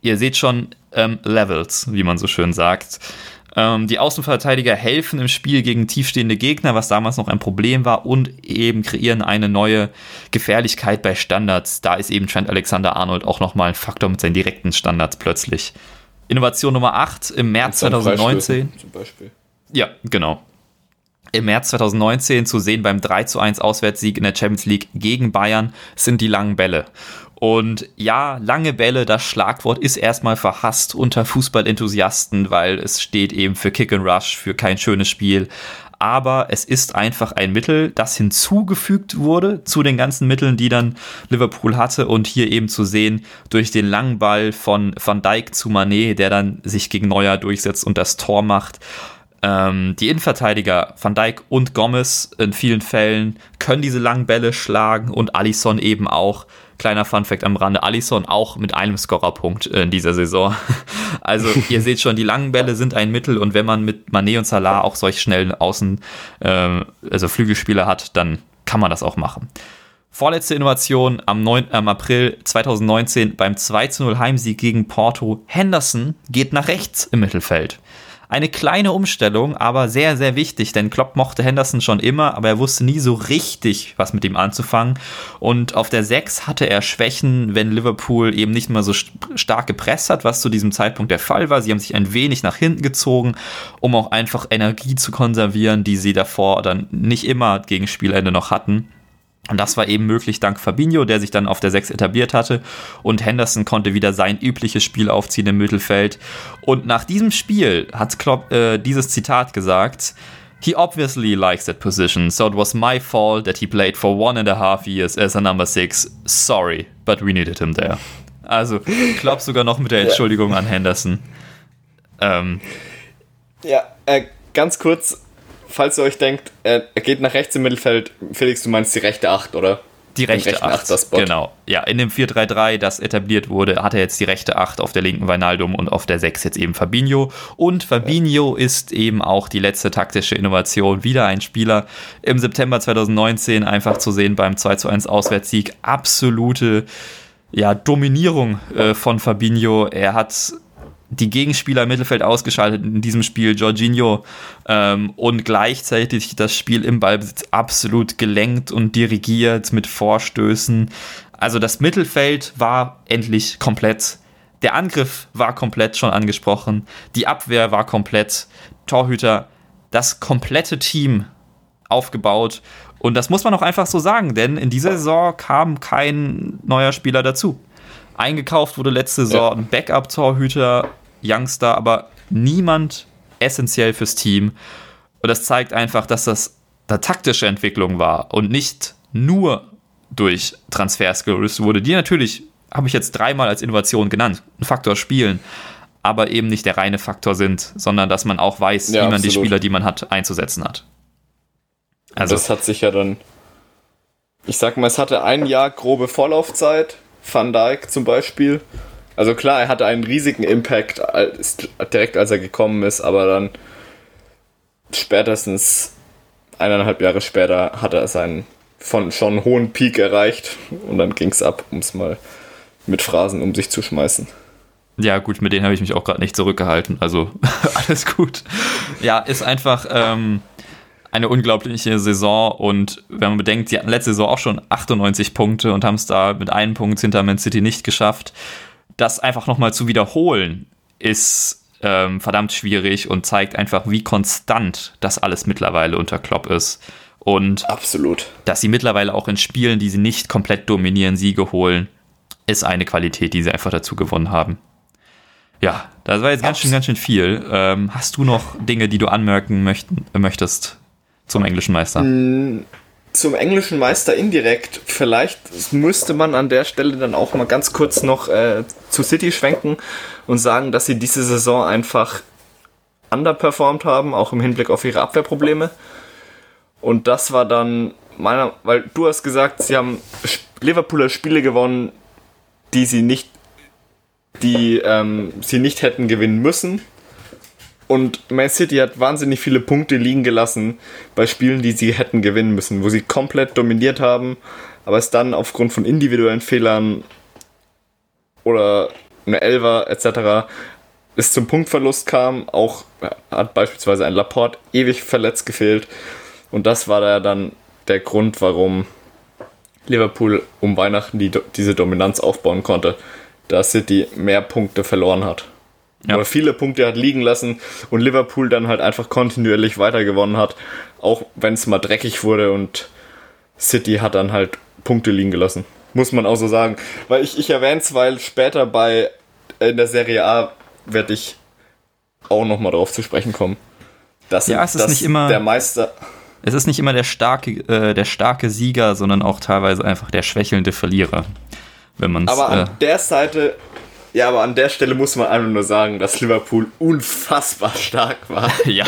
ihr seht schon ähm, Levels, wie man so schön sagt. Ähm, die Außenverteidiger helfen im Spiel gegen tiefstehende Gegner, was damals noch ein Problem war, und eben kreieren eine neue Gefährlichkeit bei Standards. Da ist eben Trent Alexander-Arnold auch nochmal ein Faktor mit seinen direkten Standards plötzlich. Innovation Nummer 8 im März 2019. Zum Beispiel. Ja, genau. Im März 2019 zu sehen beim 3 zu 1 Auswärtssieg in der Champions League gegen Bayern sind die langen Bälle. Und ja, lange Bälle, das Schlagwort ist erstmal verhasst unter Fußballenthusiasten, weil es steht eben für Kick and Rush, für kein schönes Spiel. Aber es ist einfach ein Mittel, das hinzugefügt wurde zu den ganzen Mitteln, die dann Liverpool hatte. Und hier eben zu sehen, durch den langen Ball von Van Dijk zu Manet, der dann sich gegen Neuer durchsetzt und das Tor macht. Ähm, die Innenverteidiger Van Dijk und Gomez in vielen Fällen können diese langen Bälle schlagen und Alisson eben auch. Kleiner Funfact am Rande, Alisson auch mit einem Scorerpunkt in dieser Saison. Also ihr seht schon, die langen Bälle sind ein Mittel und wenn man mit Manet und Salah auch solch schnellen Außen, äh, also Flügelspieler hat, dann kann man das auch machen. Vorletzte Innovation am, 9, am April 2019 beim 2-0 Heimsieg gegen Porto. Henderson geht nach rechts im Mittelfeld. Eine kleine Umstellung, aber sehr, sehr wichtig, denn Klopp mochte Henderson schon immer, aber er wusste nie so richtig, was mit ihm anzufangen. Und auf der 6 hatte er Schwächen, wenn Liverpool eben nicht mehr so st stark gepresst hat, was zu diesem Zeitpunkt der Fall war. Sie haben sich ein wenig nach hinten gezogen, um auch einfach Energie zu konservieren, die sie davor dann nicht immer gegen Spielende noch hatten. Und das war eben möglich dank Fabinho, der sich dann auf der 6 etabliert hatte. Und Henderson konnte wieder sein übliches Spiel aufziehen im Mittelfeld. Und nach diesem Spiel hat Klopp äh, dieses Zitat gesagt. He obviously likes that position, so it was my fault that he played for one and a half years as a number six. Sorry, but we needed him there. Also Klopp sogar noch mit der Entschuldigung an Henderson. Ähm, Ja, äh, ganz kurz, falls ihr euch denkt, er, er geht nach rechts im Mittelfeld. Felix, du meinst die rechte 8, oder? Die rechte rechten 8. Achterspot. Genau. Ja, in dem 4-3-3, das etabliert wurde, hat er jetzt die rechte 8 auf der linken Wijnaldum und auf der 6 jetzt eben Fabinho. Und Fabinho ist eben auch die letzte taktische Innovation. Wieder ein Spieler im September 2019 einfach zu sehen beim 2-1 Auswärtssieg. Absolute ja, Dominierung äh, von Fabinho. Er hat die Gegenspieler im Mittelfeld ausgeschaltet in diesem Spiel, Jorginho, ähm, und gleichzeitig das Spiel im Ballbesitz absolut gelenkt und dirigiert mit Vorstößen. Also das Mittelfeld war endlich komplett. Der Angriff war komplett schon angesprochen. Die Abwehr war komplett. Torhüter, das komplette Team aufgebaut. Und das muss man auch einfach so sagen, denn in dieser Saison kam kein neuer Spieler dazu. Eingekauft wurde letzte Saison ein Backup-Torhüter, Youngster, aber niemand essentiell fürs Team. Und das zeigt einfach, dass das eine taktische Entwicklung war und nicht nur durch Transfers gelöst wurde, die natürlich, habe ich jetzt dreimal als Innovation genannt, ein Faktor spielen, aber eben nicht der reine Faktor sind, sondern dass man auch weiß, Ja, wie man die. Spieler, die man hat, einzusetzen hat. Also Also, das hat sich ja dann. Ich sag mal, es hatte ein Jahr grobe Vorlaufzeit. Van Dijk zum Beispiel. Also klar, er hatte einen riesigen Impact als, direkt als er gekommen ist, aber dann spätestens eineinhalb Jahre später hat er seinen von schon hohen Peak erreicht und dann ging es ab, um es mal mit Phrasen um sich zu schmeißen. Ja, gut, mit denen habe ich mich auch gerade nicht zurückgehalten. Also alles gut. Ja, ist einfach ähm, eine unglaubliche Saison und wenn man bedenkt, sie hatten letzte Saison auch schon 98 Punkte und haben es da mit einem Punkt hinter Man City nicht geschafft. Das einfach nochmal zu wiederholen, ist ähm, verdammt schwierig und zeigt einfach, wie konstant das alles mittlerweile unter Klopp ist. Und Absolut. dass sie mittlerweile auch in Spielen, die sie nicht komplett dominieren, Siege holen, ist eine Qualität, die sie einfach dazu gewonnen haben. Ja, das war jetzt ganz schön, ganz schön viel. Ähm, hast du noch Dinge, die du anmerken möchten, möchtest zum englischen Meister? Zum englischen Meister indirekt. Vielleicht müsste man an der Stelle dann auch mal ganz kurz noch äh, zu City schwenken und sagen, dass sie diese Saison einfach underperformed haben, auch im Hinblick auf ihre Abwehrprobleme. Und das war dann meiner, weil du hast gesagt, sie haben Liverpooler Spiele gewonnen, die sie nicht, die ähm, sie nicht hätten gewinnen müssen. Und Man City hat wahnsinnig viele Punkte liegen gelassen bei Spielen, die sie hätten gewinnen müssen, wo sie komplett dominiert haben, aber es dann aufgrund von individuellen Fehlern oder eine Elver etc. es zum Punktverlust kam. Auch hat beispielsweise ein Laporte ewig verletzt gefehlt. Und das war da dann der Grund, warum Liverpool um Weihnachten die, diese Dominanz aufbauen konnte, dass City mehr Punkte verloren hat. Ja. Oder viele Punkte hat liegen lassen und Liverpool dann halt einfach kontinuierlich weiter gewonnen hat, auch wenn es mal dreckig wurde und City hat dann halt Punkte liegen gelassen. Muss man auch so sagen. Weil ich, ich erwähne es, weil später bei in der Serie A werde ich auch nochmal drauf zu sprechen kommen. Das ja, es ist nicht immer der Meister. Es ist nicht immer der starke, äh, der starke Sieger, sondern auch teilweise einfach der schwächelnde Verlierer. Wenn man's, aber an äh, der Seite, ja, aber an der Stelle muss man einfach nur sagen, dass Liverpool unfassbar stark war. ja.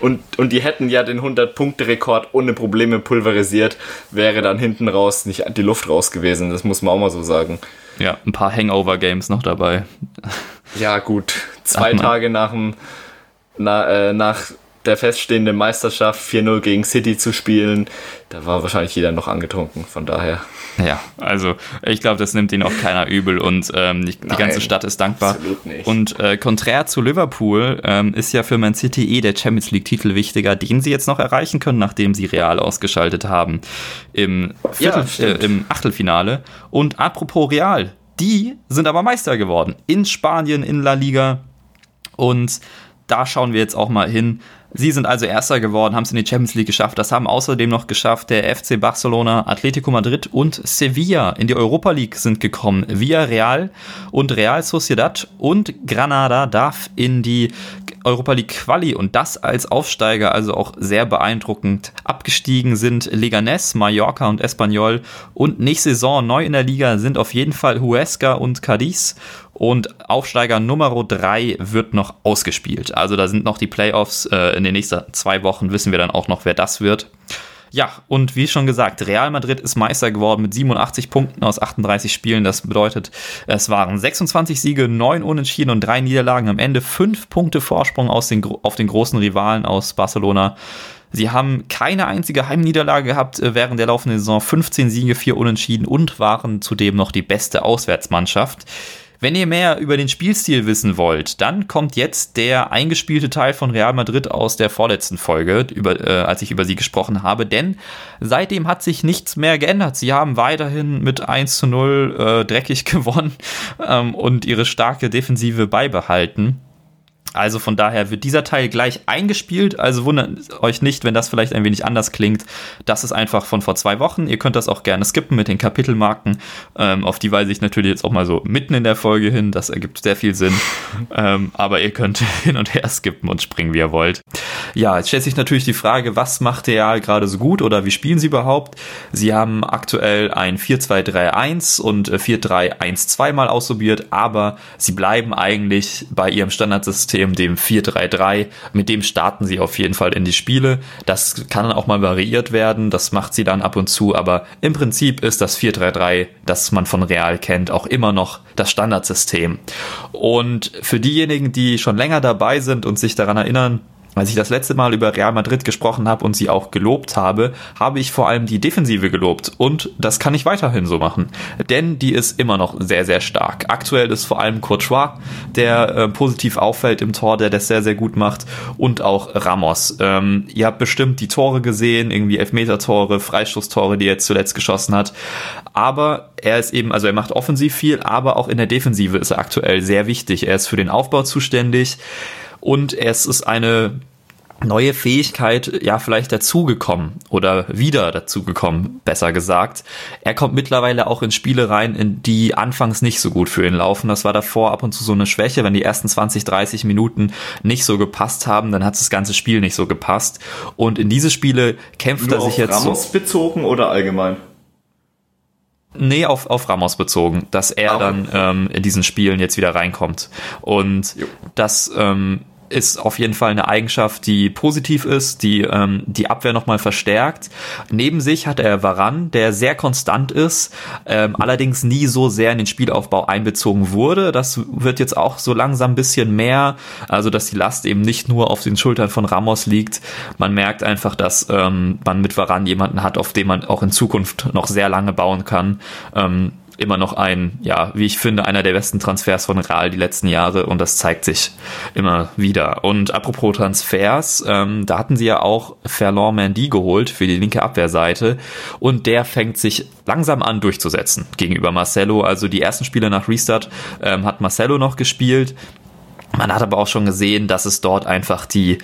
Und, und die hätten ja den 100-Punkte-Rekord ohne Probleme pulverisiert, wäre dann hinten raus nicht die Luft raus gewesen. Das muss man auch mal so sagen. Ja, ein paar Hangover-Games noch dabei. Ja, gut. Zwei Tage nach dem, na, äh, nach der feststehenden Meisterschaft 4-0 gegen City zu spielen, da war wahrscheinlich jeder noch angetrunken, von daher. Ja, also ich glaube, das nimmt ihn auch keiner übel und ähm, die, die ganze Stadt ist dankbar. Absolut nicht. Und äh, konträr zu Liverpool ähm, ist ja für Man City eh der Champions League-Titel wichtiger, den sie jetzt noch erreichen können, nachdem sie Real ausgeschaltet haben im, Viertel, Ja, äh, im Achtelfinale. Und apropos Real, die sind aber Meister geworden in Spanien, in La Liga. Und da schauen wir jetzt auch mal hin. Sie sind also Erster geworden, haben es in die Champions League geschafft. Das haben außerdem noch geschafft der FC Barcelona, Atletico Madrid und Sevilla. In die Europa League sind gekommen Villarreal und Real Sociedad und Granada darf in die Europa League Quali und das als Aufsteiger, also auch sehr beeindruckend. Abgestiegen sind Leganés, Mallorca und Espanyol und nächste Saison neu in der Liga sind auf jeden Fall Huesca und Cadiz und Aufsteiger Nummer 3 wird noch ausgespielt. Also da sind noch die Playoffs. Äh, in den nächsten zwei Wochen wissen wir dann auch noch, wer das wird. Ja, und wie schon gesagt, Real Madrid ist Meister geworden mit 87 Punkten aus 38 Spielen. Das bedeutet, es waren 26 Siege, 9 Unentschieden und 3 Niederlagen. Am Ende 5 Punkte Vorsprung aus den, auf den großen Rivalen aus Barcelona. Sie haben keine einzige Heimniederlage gehabt äh, während der laufenden Saison, 15 Siege, 4 Unentschieden und waren zudem noch die beste Auswärtsmannschaft. Wenn ihr mehr über den Spielstil wissen wollt, dann kommt jetzt der eingespielte Teil von Real Madrid aus der vorletzten Folge, über, äh, als ich über sie gesprochen habe, denn seitdem hat sich nichts mehr geändert. Sie haben weiterhin mit 1 zu 0 äh, dreckig gewonnen ähm, und ihre starke Defensive beibehalten. Also von daher wird dieser Teil gleich eingespielt. Also wundert euch nicht, wenn das vielleicht ein wenig anders klingt. Das ist einfach von vor zwei Wochen. Ihr könnt das auch gerne skippen mit den Kapitelmarken. Ähm, auf die weise ich natürlich jetzt auch mal so mitten in der Folge hin. Das ergibt sehr viel Sinn. ähm, aber ihr könnt hin und her skippen und springen, wie ihr wollt. Ja, jetzt stellt sich natürlich die Frage, was macht Real gerade so gut oder wie spielen sie überhaupt? Sie haben aktuell ein 4-2-3-1 und 4-3-1-2 mal ausprobiert, aber sie bleiben eigentlich bei ihrem Standardsystem, dem 4-3-3. Mit dem starten sie auf jeden Fall in die Spiele. Das kann auch mal variiert werden, das macht sie dann ab und zu, aber im Prinzip ist das 4-3-3, das man von Real kennt, auch immer noch das Standardsystem. Und für diejenigen, die schon länger dabei sind und sich daran erinnern, als ich das letzte Mal über Real Madrid gesprochen habe und sie auch gelobt habe, habe ich vor allem die Defensive gelobt. Und das kann ich weiterhin so machen. Denn die ist immer noch sehr, sehr stark. Aktuell ist vor allem Courtois, der äh, positiv auffällt im Tor, der das sehr, sehr gut macht. Und auch Ramos. Ähm, ihr habt bestimmt die Tore gesehen, irgendwie Elfmeter-Tore, Freistoßtore, die er jetzt zuletzt geschossen hat. Aber er ist eben, also er macht offensiv viel, aber auch in der Defensive ist er aktuell sehr wichtig. Er ist für den Aufbau zuständig und es ist eine neue Fähigkeit ja vielleicht dazugekommen oder wieder dazugekommen, besser gesagt. Er kommt mittlerweile auch in Spiele rein, in die anfangs nicht so gut für ihn laufen. Das war davor ab und zu so eine Schwäche, wenn die ersten 20, 30 Minuten nicht so gepasst haben, dann hat das ganze Spiel nicht so gepasst. Und in diese Spiele kämpft Nur er sich auf jetzt Ramos so, bezogen oder allgemein? Nee, auf, auf Ramos bezogen, dass er okay. dann ähm, in diesen Spielen jetzt wieder reinkommt. Und Jo. das ähm, ist auf jeden Fall eine Eigenschaft, die positiv ist, die ähm, die Abwehr nochmal verstärkt. Neben sich hat er Varan, der sehr konstant ist, ähm, allerdings nie so sehr in den Spielaufbau einbezogen wurde. Das wird jetzt auch so langsam ein bisschen mehr, also dass die Last eben nicht nur auf den Schultern von Ramos liegt. Man merkt einfach, dass ähm, man mit Varan jemanden hat, auf den man auch in Zukunft noch sehr lange bauen kann. Ähm, immer noch ein, ja, wie ich finde, einer der besten Transfers von Real die letzten Jahre und das zeigt sich immer wieder. Und apropos Transfers, ähm, da hatten sie ja auch Ferland Mendy geholt für die linke Abwehrseite und der fängt sich langsam an durchzusetzen gegenüber Marcelo. Also die ersten Spiele nach Restart ähm, hat Marcelo noch gespielt. Man hat aber auch schon gesehen, dass es dort einfach die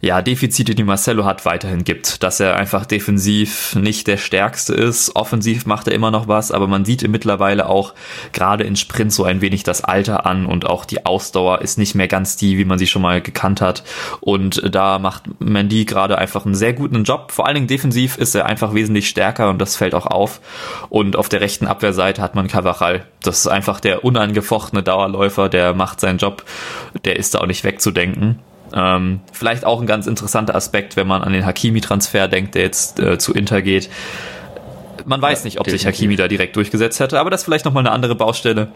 ja, Defizite, die Marcelo hat, weiterhin gibt. Dass er einfach defensiv nicht der Stärkste ist. Offensiv macht er immer noch was, aber man sieht mittlerweile auch gerade in Sprint so ein wenig das Alter an und auch die Ausdauer ist nicht mehr ganz die, wie man sie schon mal gekannt hat. Und da macht Mandy gerade einfach einen sehr guten Job. Vor allen Dingen defensiv ist er einfach wesentlich stärker und das fällt auch auf. Und auf der rechten Abwehrseite hat man Cavachal. Das ist einfach der unangefochtene Dauerläufer, der macht seinen Job. Der ist da auch nicht wegzudenken. Ähm, vielleicht auch ein ganz interessanter Aspekt, wenn man an den Hakimi-Transfer denkt, der jetzt äh, zu Inter geht. Man weiß Ja, nicht, ob sich definitiv. Hakimi da direkt durchgesetzt hätte, aber das ist vielleicht nochmal eine andere Baustelle.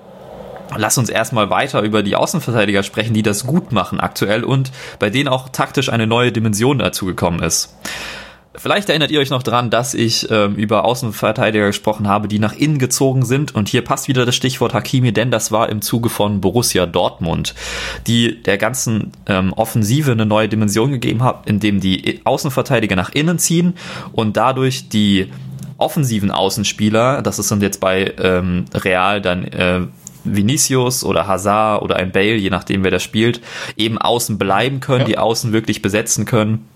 Lass uns erstmal weiter über die Außenverteidiger sprechen, die das gut machen aktuell und bei denen auch taktisch eine neue Dimension dazugekommen ist. Vielleicht erinnert ihr euch noch dran, dass ich ähm, über Außenverteidiger gesprochen habe, die nach innen gezogen sind. Und hier passt wieder das Stichwort Hakimi, denn das war im Zuge von Borussia Dortmund, die der ganzen ähm, Offensive eine neue Dimension gegeben hat, indem die Außenverteidiger nach innen ziehen und dadurch die offensiven Außenspieler, das ist dann jetzt bei ähm, Real dann äh, Vinicius oder Hazard oder ein Bale, je nachdem wer das spielt, eben außen bleiben können, Ja. die Außen wirklich besetzen können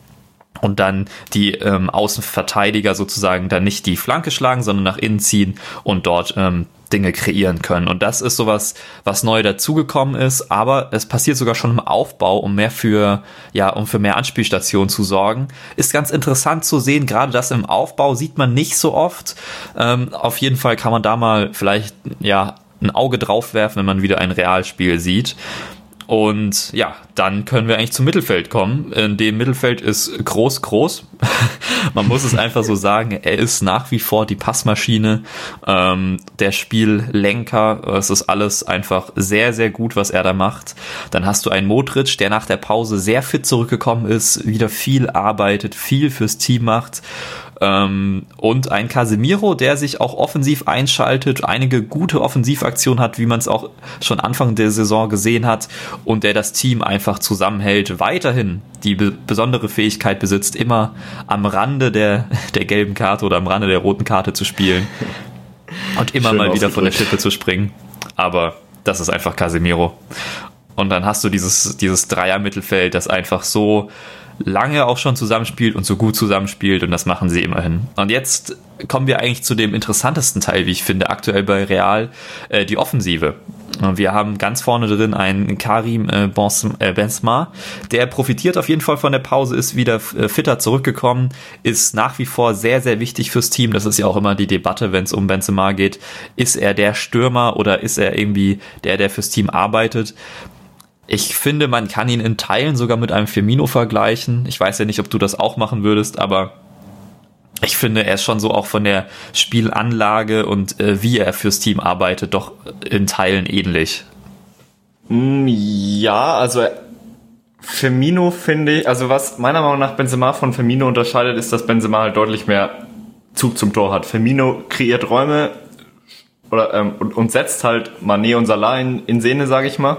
und dann die ähm, Außenverteidiger sozusagen dann nicht die Flanke schlagen, sondern nach innen ziehen und dort ähm, Dinge kreieren können. Und das ist sowas, was neu dazugekommen ist, aber es passiert sogar schon im Aufbau, um mehr für, ja, um für mehr Anspielstationen zu sorgen. Ist ganz interessant zu sehen, gerade das im Aufbau sieht man nicht so oft. Ähm, auf jeden Fall kann man da mal vielleicht, ja, ein Auge drauf werfen, wenn man wieder ein Realspiel sieht. Und ja, dann können wir eigentlich zum Mittelfeld kommen. In dem Mittelfeld ist groß, groß. Man muss es einfach so sagen. Er ist nach wie vor die Passmaschine, ähm, der Spiellenker. Es ist alles einfach sehr, sehr gut, was er da macht. Dann hast du einen Modric, der nach der Pause sehr fit zurückgekommen ist, wieder viel arbeitet, viel fürs Team macht. Ähm, und ein Casemiro, der sich auch offensiv einschaltet, einige gute Offensivaktionen hat, wie man es auch schon Anfang der Saison gesehen hat, und der das Team einfach zusammenhält, weiterhin die be besondere Fähigkeit besitzt, immer am Rande der, der gelben Karte oder am Rande der roten Karte zu spielen und immer Schön mal wieder von der. Schippe zu springen. Aber das ist einfach Casemiro. Und dann hast du dieses, dieses Dreier-Mittelfeld, das einfach so lange auch schon zusammenspielt und so gut zusammenspielt und das machen sie immerhin. Und jetzt kommen wir eigentlich zu dem interessantesten Teil, wie ich finde, aktuell bei Real, äh, die Offensive. Wir haben ganz vorne drin einen Karim äh, äh, Benzema, der profitiert auf jeden Fall von der Pause, ist wieder äh, fitter zurückgekommen, ist nach wie vor sehr, sehr wichtig fürs Team. Das ist ja auch immer die Debatte, wenn es um Benzema geht. Ist er der Stürmer oder ist er irgendwie der, der fürs Team arbeitet? Ich finde, man kann ihn in Teilen sogar mit einem Firmino vergleichen. Ich weiß ja nicht, ob du das auch machen würdest, aber ich finde, er ist schon so auch von der Spielanlage und äh, wie er fürs Team arbeitet, doch in Teilen ähnlich. Mm, Ja, also Firmino finde ich, also was meiner Meinung nach Benzema von Firmino unterscheidet, ist, dass Benzema halt deutlich mehr Zug zum Tor hat. Firmino kreiert Räume oder ähm, und, und setzt halt Mané und Salah in, in Szene, sage ich mal.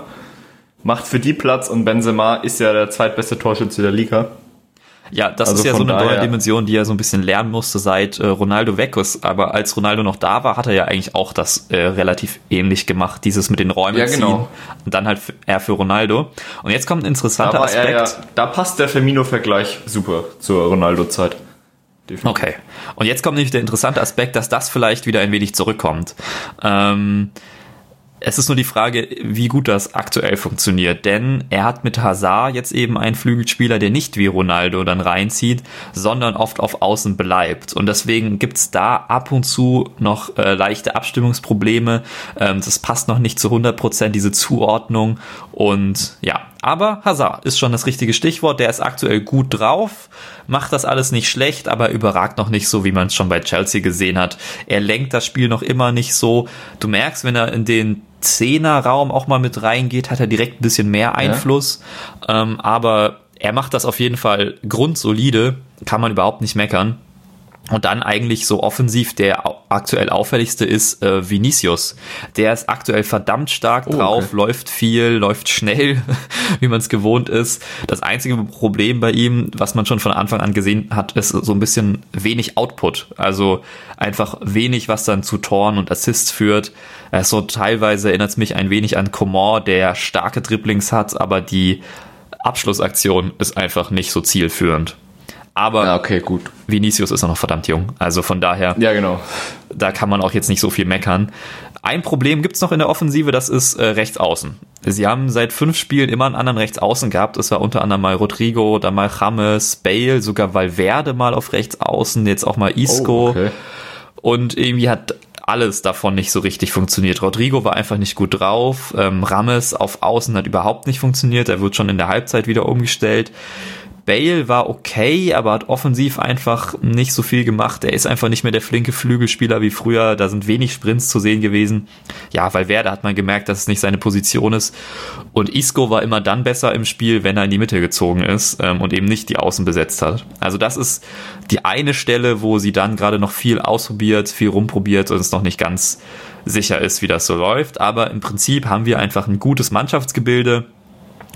Macht für die Platz und Benzema ist ja der zweitbeste Torschütze der Liga. Ja, das Also ist ja so eine neue Dimension, die er so ein bisschen lernen musste seit äh, Ronaldo weg ist. Aber als Ronaldo noch da war, hat er ja eigentlich auch das äh, relativ ähnlich gemacht, dieses mit den Räumen Ja, genau. ziehen. Und dann halt er für Ronaldo. Und jetzt kommt ein Da, interessanter er Aspekt. ja, da passt der Firmino-Vergleich super zur Ronaldo-Zeit. Okay. Und jetzt kommt nämlich der interessante Aspekt, dass das vielleicht wieder ein wenig zurückkommt. Ähm, es ist nur die Frage, wie gut das aktuell funktioniert, denn er hat mit Hazard jetzt eben einen Flügelspieler, der nicht wie Ronaldo dann reinzieht, sondern oft auf Außen bleibt. Und deswegen gibt's da ab und zu noch äh, leichte Abstimmungsprobleme. Ähm, das passt noch nicht zu 100 Prozent, diese Zuordnung. Und ja, aber Hazard ist schon das richtige Stichwort. Der ist aktuell gut drauf, macht das alles nicht schlecht, aber überragt noch nicht so, wie man es schon bei Chelsea gesehen hat. Er lenkt das Spiel noch immer nicht so. Du merkst, wenn er in den Zehnerraum auch mal mit reingeht, hat er direkt ein bisschen mehr Einfluss. Ähm, aber er macht das auf jeden Fall grundsolide, kann man überhaupt nicht meckern. Und dann eigentlich so offensiv der aktuell auffälligste ist äh, Vinicius. Der ist aktuell verdammt stark Oh, drauf, okay. läuft viel, läuft schnell, wie man es gewohnt ist. Das einzige Problem bei ihm, was man schon von Anfang an gesehen hat, ist so ein bisschen wenig Output. Also einfach wenig, was dann zu Toren und Assists führt. Ist so teilweise erinnert es mich ein wenig an Coman, der starke Dribblings hat, aber die Abschlussaktion ist einfach nicht so zielführend. Aber Ja, okay, gut. Vinicius ist auch noch verdammt jung. Also von daher, Ja, genau. da kann man auch jetzt nicht so viel meckern. Ein Problem gibt's noch in der Offensive, das ist äh, rechts außen. Sie haben seit fünf Spielen immer einen anderen rechts außen gehabt. Es war unter anderem mal Rodrigo, dann mal James, Bale, sogar Valverde mal auf rechts außen, jetzt auch mal Isco. Oh, okay. Und irgendwie hat alles davon nicht so richtig funktioniert. Rodrigo war einfach nicht gut drauf. Ähm, Rames auf Außen hat überhaupt nicht funktioniert. Er wird schon in der Halbzeit wieder umgestellt. Bale war okay, aber hat offensiv einfach nicht so viel gemacht. Er ist einfach nicht mehr der flinke Flügelspieler wie früher. Da sind wenig Sprints zu sehen gewesen. Ja, weil Werder hat man gemerkt, dass es nicht seine Position ist. Und Isco war immer dann besser im Spiel, wenn er in die Mitte gezogen ist ähm, und eben nicht die Außen besetzt hat. Also das ist die eine Stelle, wo sie dann gerade noch viel ausprobiert, viel rumprobiert und es noch nicht ganz sicher ist, wie das so läuft. Aber im Prinzip haben wir einfach ein gutes Mannschaftsgebilde.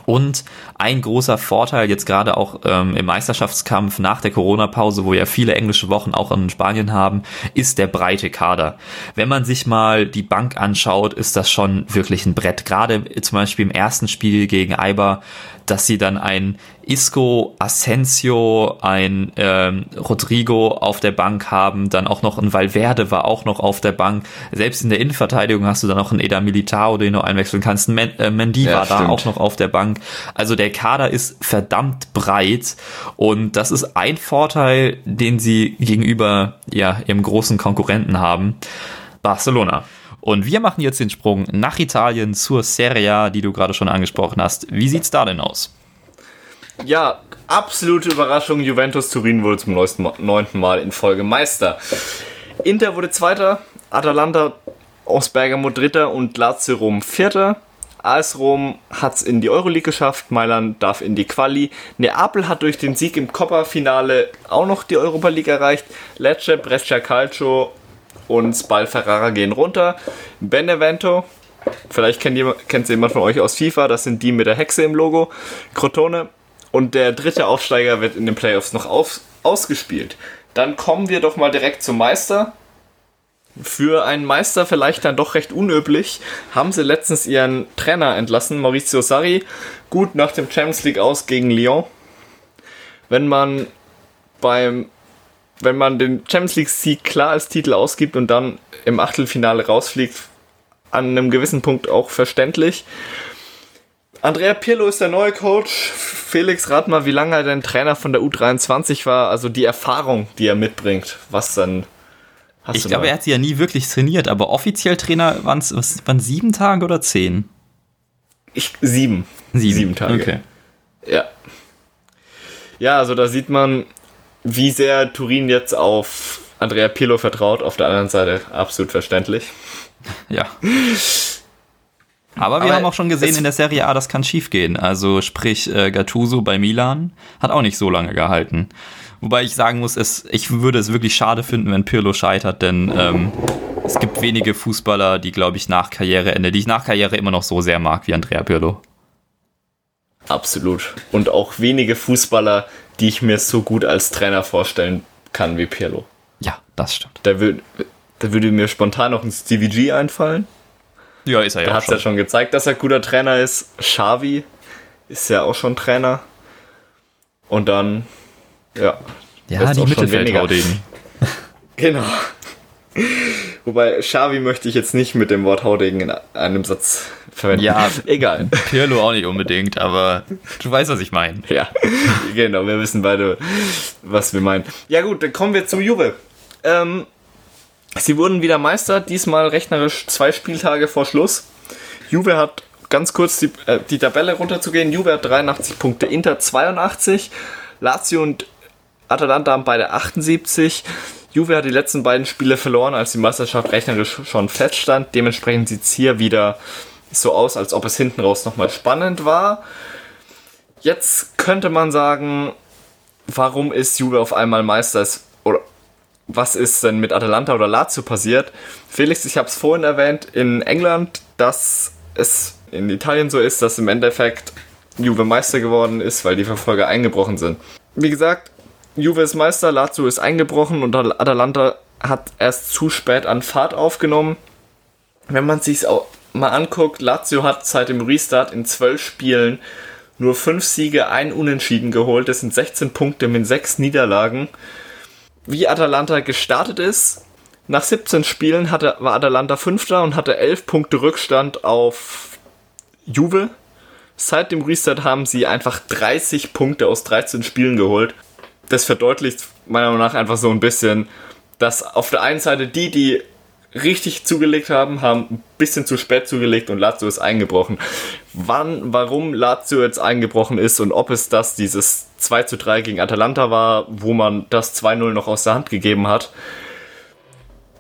Und ein großer Vorteil jetzt gerade auch ähm, im Meisterschaftskampf nach der Corona-Pause, wo ja viele englische Wochen auch in Spanien haben, ist der breite Kader. Wenn man sich mal die Bank anschaut, ist das schon wirklich ein Brett. Gerade zum Beispiel im ersten Spiel gegen Eibar, dass sie dann ein Isco, Asensio, ein ähm, Rodrigo auf der Bank haben, dann auch noch ein Valverde war auch noch auf der Bank. Selbst in der Innenverteidigung hast du dann auch einen Eda Militao, den du einwechseln kannst. Men äh, Mendy Ja, war da stimmt. auch noch auf der Bank. Also der Kader ist verdammt breit und das ist ein Vorteil, den sie gegenüber ja, ihrem großen Konkurrenten haben, Barcelona. Und wir machen jetzt den Sprung nach Italien zur Serie A, die du gerade schon angesprochen hast. Wie sieht's da denn aus? Ja, absolute Überraschung. Juventus Turin wurde zum neunten Mal in Folge Meister. Inter wurde Zweiter, Atalanta aus Bergamo Dritter und Lazio Rom Vierter. AS Rom hat es in die Euroleague geschafft, Mailand darf in die Quali. Neapel hat durch den Sieg im Coppa-Finale auch noch die Europa League erreicht. Lecce, Brescia Calcio und Spal Ferrara gehen runter. Benevento, vielleicht kennt kennt jemand von euch aus FIFA, das sind die mit der Hexe im Logo. Crotone und der dritte Aufsteiger wird in den Playoffs noch auf, ausgespielt. Dann kommen wir doch mal direkt zum Meister. Für einen Meister vielleicht dann doch recht unüblich, haben sie letztens ihren Trainer entlassen, Maurizio Sarri, gut nach dem Champions League aus gegen Lyon. Wenn man beim wenn man den Champions League Sieg klar als Titel ausgibt und dann im Achtelfinale rausfliegt, an einem gewissen Punkt auch verständlich. Andrea Pirlo ist der neue Coach. Felix, rat mal, wie lange er denn Trainer von der U23 war, also die Erfahrung, die er mitbringt. Was dann hast Ich glaube, er hat sie ja nie wirklich trainiert, aber offiziell Trainer waren es sieben Tage oder zehn? ich, sieben. Sieben Tage. Okay. Ja. Ja, also da sieht man, wie sehr Turin jetzt auf Andrea Pirlo vertraut. Auf der anderen Seite absolut verständlich. Ja. Aber wir Aber haben auch schon gesehen es- in der Serie A, das kann schiefgehen. Also sprich, äh, Gattuso bei Milan hat auch nicht so lange gehalten. Wobei ich sagen muss, es, ich würde es wirklich schade finden, wenn Pirlo scheitert, denn ähm, es gibt wenige Fußballer, die, glaube ich, nach Karriereende, die ich nach Karriere immer noch so sehr mag wie Andrea Pirlo. Absolut. Und auch wenige Fußballer, die ich mir so gut als Trainer vorstellen kann wie Pirlo. Ja, das stimmt. Da, würd, da würde mir spontan noch ein Stevie G einfallen. Ja, ist er ja hat auch es ja schon. gezeigt, dass er guter Trainer ist. Xavi ist ja auch schon Trainer. Und dann, ja. Ja, ist die auch schon weniger. Mittelfeldhaudegen. Genau. Wobei Xavi möchte ich jetzt nicht mit dem Wort Haudegen in einem Satz verwenden. Ja. egal. Pirlo auch nicht unbedingt, aber du weißt, was ich meine. Ja, genau, wir wissen beide, was wir meinen. Ja gut, dann kommen wir zu Juve. Ähm, sie wurden wieder Meister, diesmal rechnerisch zwei Spieltage vor Schluss. Juve hat, ganz kurz die, äh, die Tabelle runterzugehen, Juve hat 83 Punkte, Inter 82, Lazio und Atalanta haben beide 78. Juve hat die letzten beiden Spiele verloren, als die Meisterschaft rechnerisch schon feststand. Dementsprechend sieht es hier wieder so aus, als ob es hinten raus nochmal spannend war. Jetzt könnte man sagen, warum ist Juve auf einmal Meister? Oder was ist denn mit Atalanta oder Lazio passiert? Felix, ich habe es vorhin erwähnt, in England, dass es in Italien so ist, dass im Endeffekt Juve Meister geworden ist, weil die Verfolger eingebrochen sind. Wie gesagt, Juve ist Meister, Lazio ist eingebrochen und Atalanta hat erst zu spät an Fahrt aufgenommen. Wenn man sich mal anguckt, Lazio hat seit dem Restart in zwölf Spielen nur fünf Siege, ein Unentschieden geholt. Das sind 16 Punkte mit sechs Niederlagen. Wie Atalanta gestartet ist, nach 17 Spielen hatte, war Atalanta Fünfter und hatte 11 Punkte Rückstand auf Juve. Seit dem Restart haben sie einfach 30 Punkte aus 13 Spielen geholt. Das verdeutlicht meiner Meinung nach einfach so ein bisschen, dass auf der einen Seite die, die richtig zugelegt haben, haben ein bisschen zu spät zugelegt und Lazio ist eingebrochen. Wann, warum Lazio jetzt eingebrochen ist und ob es das dieses 2 zu 3 gegen Atalanta war, wo man das 2-0 noch aus der Hand gegeben hat,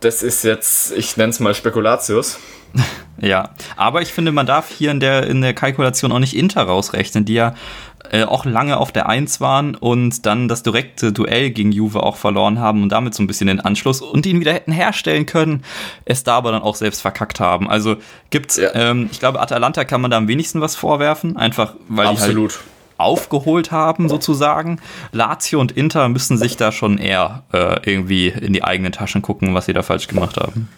das ist jetzt, ich nenne es mal Spekulatius. Ja, aber ich finde, man darf hier in der, in der Kalkulation auch nicht Inter rausrechnen, die ja äh, auch lange auf der Eins waren und dann das direkte Duell gegen Juve auch verloren haben und damit so ein bisschen den Anschluss und ihn wieder hätten herstellen können, es da aber dann auch selbst verkackt haben. Also gibt's, Ja. ähm, ich glaube, Atalanta kann man da am wenigsten was vorwerfen, einfach weil die halt Absolut. aufgeholt haben, sozusagen. Lazio und Inter müssen sich da schon eher äh, irgendwie in die eigenen Taschen gucken, was sie da falsch gemacht haben.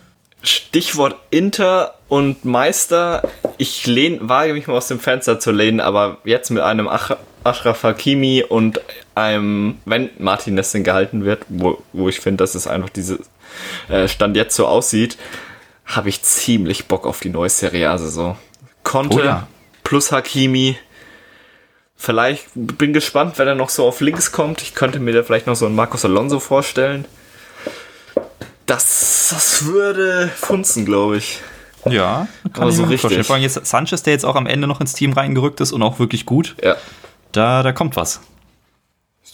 Stichwort Inter und Meister. Ich lehn, wage mich mal aus dem Fenster zu lehnen, aber jetzt mit einem Ach Ashraf Hakimi und einem, wenn Martinez denn gehalten wird, wo, wo ich finde, dass es einfach diese äh, Stand jetzt so aussieht, habe ich ziemlich Bock auf die neue Serie A-Saison. Conte Oh ja. plus Hakimi. Vielleicht bin gespannt, wenn er noch so auf links kommt. Ich könnte mir da vielleicht noch so einen Marcos Alonso vorstellen. Das, das würde funzen, glaube ich. Ja, kann Aber ich so richtig. Vor allem jetzt Sanchez, der jetzt auch am Ende noch ins Team reingerückt ist und auch wirklich gut. Ja, Da, da kommt was.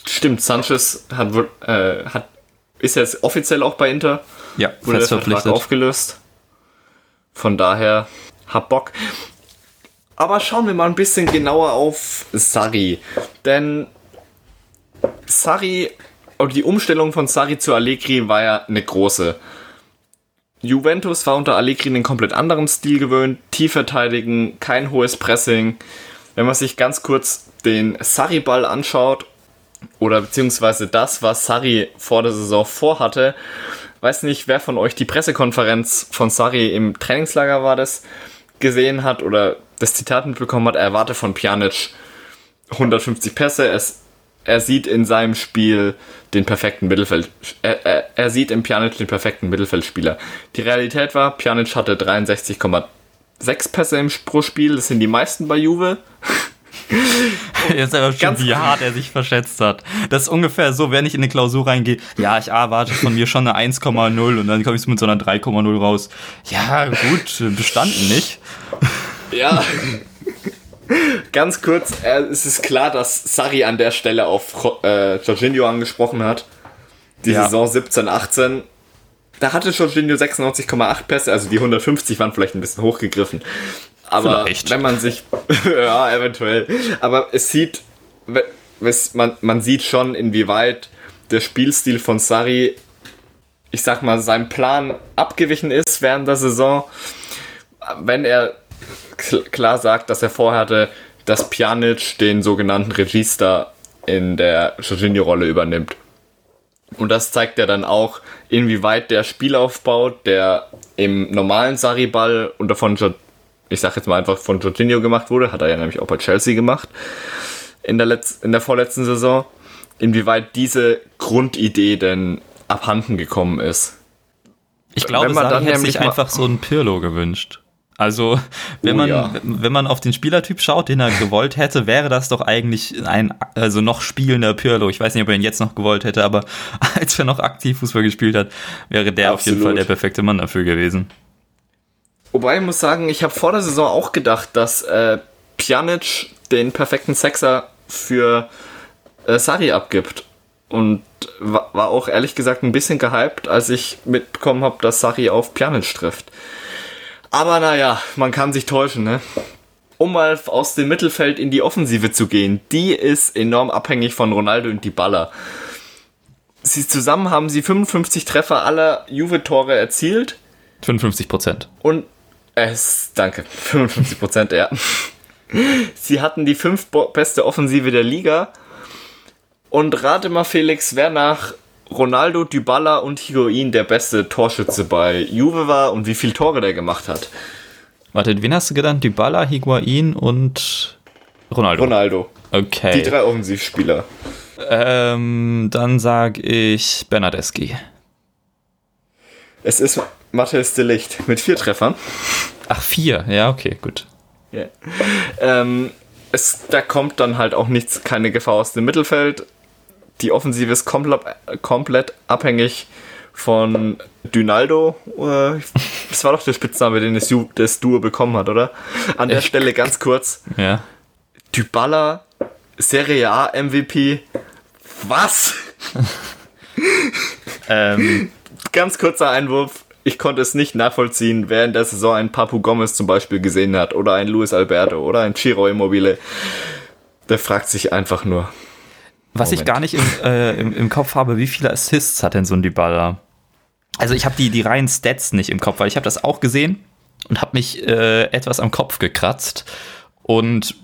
stimmt. Sanchez hat, äh, hat, ist jetzt offiziell auch bei Inter. Ja, Wurde der Vertrag aufgelöst. Von daher, hab Bock. Aber schauen wir mal ein bisschen genauer auf Sarri. Denn Sarri, oder die Umstellung von Sarri zu Allegri war ja eine große. Juventus war unter Allegri einen komplett anderen Stil gewöhnt. Tief verteidigen, kein hohes Pressing. Wenn man sich ganz kurz den Sarri-Ball anschaut, oder beziehungsweise das, was Sarri vor der Saison vorhatte, weiß nicht, wer von euch die Pressekonferenz von Sarri im Trainingslager war das gesehen hat oder das Zitat mitbekommen hat, er erwarte von Pjanic 150 Pässe, es, er sieht in seinem Spiel den perfekten Mittelfeld, er, er, er sieht im Pjanic den perfekten Mittelfeldspieler. Die Realität war, Pjanic hatte 63,6 Pässe im pro Spiel, das sind die meisten bei Juve. Jetzt aber schon, wie hart er sich verschätzt hat. Das ist ungefähr so, wenn ich in eine Klausur reingehe, ja, ich erwarte von mir schon eine 1,0 und dann komme ich mit so einer 3,0 raus. Ja, gut, bestanden nicht. Ja. Ganz kurz, äh, es ist klar, dass Sarri an der Stelle auf äh, Jorginho angesprochen hat. Die Ja. Saison 17, 18. Da hatte Jorginho 96,8 Pässe, also die 150 waren vielleicht ein bisschen hochgegriffen. Aber Vielleicht. wenn man sich, ja, eventuell. Aber es sieht, es, man, man sieht schon, inwieweit der Spielstil von Sarri, ich sag mal, seinem Plan abgewichen ist während der Saison. Wenn er kl- klar sagt, dass er vorhatte, dass Pjanic den sogenannten Regista in der Jorginho-Rolle übernimmt. Und das zeigt ja dann auch, inwieweit der Spielaufbau, der im normalen Sarri-Ball unter von, ich sag jetzt mal einfach von Jorginho gemacht wurde, hat er ja nämlich auch bei Chelsea gemacht, in der, Letz-, in der vorletzten Saison, inwieweit diese Grundidee denn abhanden gekommen ist. Ich glaube, Wenn man Sarri dann hätte nämlich sich einfach so einen Pirlo gewünscht. Also, wenn, Oh man, ja. wenn man auf den Spielertyp schaut, den er gewollt hätte, wäre das doch eigentlich ein also noch spielender Pirlo. Ich weiß nicht, ob er ihn jetzt noch gewollt hätte, aber als er noch aktiv Fußball gespielt hat, wäre der auf jeden Absolut. Fall der perfekte Mann dafür gewesen. Wobei ich muss sagen, ich habe vor der Saison auch gedacht, dass äh, Pjanic den perfekten Sexer für äh, Sarri abgibt. Und wa war auch ehrlich gesagt ein bisschen gehypt, als ich mitbekommen habe, dass Sarri auf Pjanic trifft. Aber naja, man kann sich täuschen, ne? Um mal aus dem Mittelfeld in die Offensive zu gehen, die ist enorm abhängig von Ronaldo und Dybala. Sie zusammen haben sie 55 Treffer aller Juve-Tore erzielt 55 Prozent. und es, danke, 55 Prozent, ja. Sie hatten die fünf beste Offensive der Liga. Und rate mal, Felix, wer nach Ronaldo, Dybala und Higuain der beste Torschütze bei Juve war und wie viele Tore der gemacht hat? Warte, wen hast du genannt? Dybala, Higuain und Ronaldo. Ronaldo. Okay. Die drei Offensivspieler. Ähm, dann sag ich Bernardeschi. Es ist Matthias de Licht mit vier Treffern. Ach, vier. Ja, okay, gut. Ja. Ähm, es, da kommt dann halt auch nichts, keine Gefahr aus dem Mittelfeld. Die Offensive ist komplett, komplett abhängig von Dynaldo. Äh, Das war doch der Spitzname, den das, das Duo bekommen hat, oder? An der Ich- Stelle ganz kurz. Ja. Dybala, Serie A MVP. Was? Ähm, Ganz kurzer Einwurf. Ich konnte es nicht nachvollziehen, wer in der Saison einen Papu Gomez zum Beispiel gesehen hat oder einen Luis Alberto oder einen Ciro Immobile. Der fragt sich einfach nur. was ich Moment. gar nicht im, äh, im, im Kopf habe, wie viele Assists hat denn so ein Dybala? Also ich habe die, die reinen Stats nicht im Kopf, weil ich habe das auch gesehen und habe mich äh, etwas am Kopf gekratzt. Und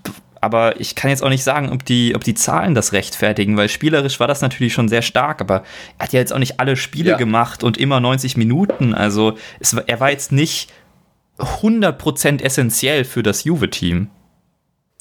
aber ich kann jetzt auch nicht sagen, ob die, ob die Zahlen das rechtfertigen, weil spielerisch war das natürlich schon sehr stark, aber er hat ja jetzt auch nicht alle Spiele Ja. gemacht und immer 90 Minuten. Also es, er war jetzt nicht 100% essentiell für das Juve-Team.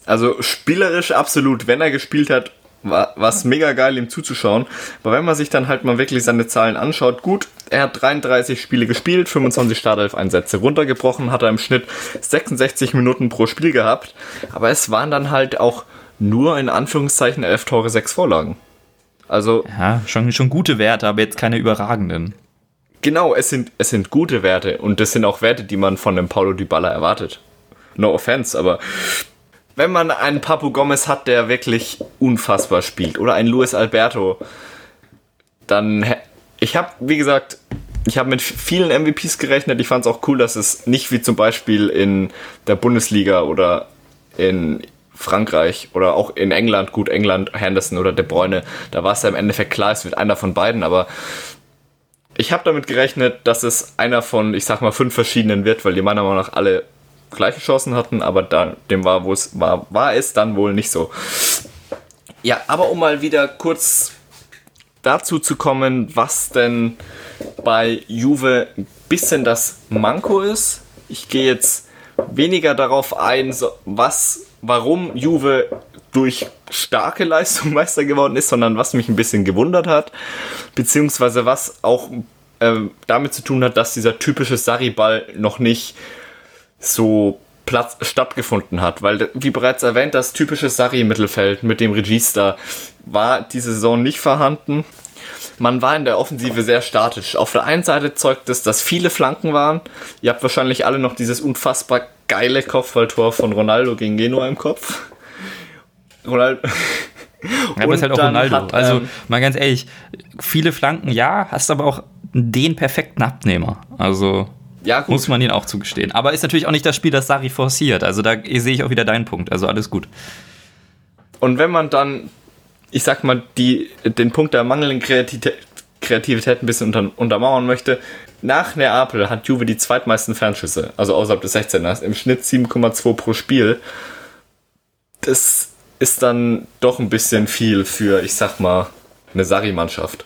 Also spielerisch absolut, wenn er gespielt hat, war es mega geil, ihm zuzuschauen. Aber wenn man sich dann halt mal wirklich seine Zahlen anschaut, gut, er hat 33 Spiele gespielt, 25 Startelf-Einsätze runtergebrochen, hat er im Schnitt 66 Minuten pro Spiel gehabt. Aber es waren dann halt auch nur in Anführungszeichen 11 Tore, 6 Vorlagen. Also Ja, schon, schon gute Werte, aber jetzt keine überragenden. Genau, es sind, es sind gute Werte und das sind auch Werte, die man von dem Paulo Dybala erwartet. No offense, aber wenn man einen Papu Gomez hat, der wirklich unfassbar spielt oder einen Luis Alberto, dann ich habe, wie gesagt, ich habe mit vielen MVPs gerechnet. Ich fand es auch cool, dass es nicht wie zum Beispiel in der Bundesliga oder in Frankreich oder auch in England, gut England, Henderson oder De Bruyne, da war es ja im Endeffekt klar, es wird einer von beiden, aber ich habe damit gerechnet, dass es einer von, ich sag mal, fünf verschiedenen wird, weil die meiner Meinung nach alle gleiche Chancen hatten, aber da, dem war, wo es war, war es dann wohl nicht so. Ja, aber um mal wieder kurz dazu zu kommen, was denn bei Juve ein bisschen das Manko ist. Ich gehe jetzt weniger darauf ein, was, warum Juve durch starke Leistung Meister geworden ist, sondern was mich ein bisschen gewundert hat, beziehungsweise was auch ähm, damit zu tun hat, dass dieser typische Sarri-Ball noch nicht so Platz stattgefunden hat, weil wie bereits erwähnt, das typische Sarri-Mittelfeld mit dem Regista war diese Saison nicht vorhanden. Man war in der Offensive sehr statisch. Auf der einen Seite zeugt es, dass viele Flanken waren. Ihr habt wahrscheinlich alle noch dieses unfassbar geile Kopfballtor von Ronaldo gegen Genua im Kopf. Ronaldo. Ja, aber ist halt auch Ronaldo. hat, also, ähm, mal ganz ehrlich, viele Flanken, ja, hast aber auch den perfekten Abnehmer. Also, Ja, gut. Muss man ihn auch zugestehen. Aber ist natürlich auch nicht das Spiel, das Sari forciert. Also da sehe ich auch wieder deinen Punkt. Also alles gut. Und wenn man dann, ich sag mal, die, den Punkt der mangelnden Kreativität, Kreativität ein bisschen unter, untermauern möchte, nach Neapel hat Juve die zweitmeisten Fernschüsse, also außerhalb des 16ers, im Schnitt 7,2 pro Spiel. Das ist dann doch ein bisschen viel für, ich sag mal, eine Sari-Mannschaft.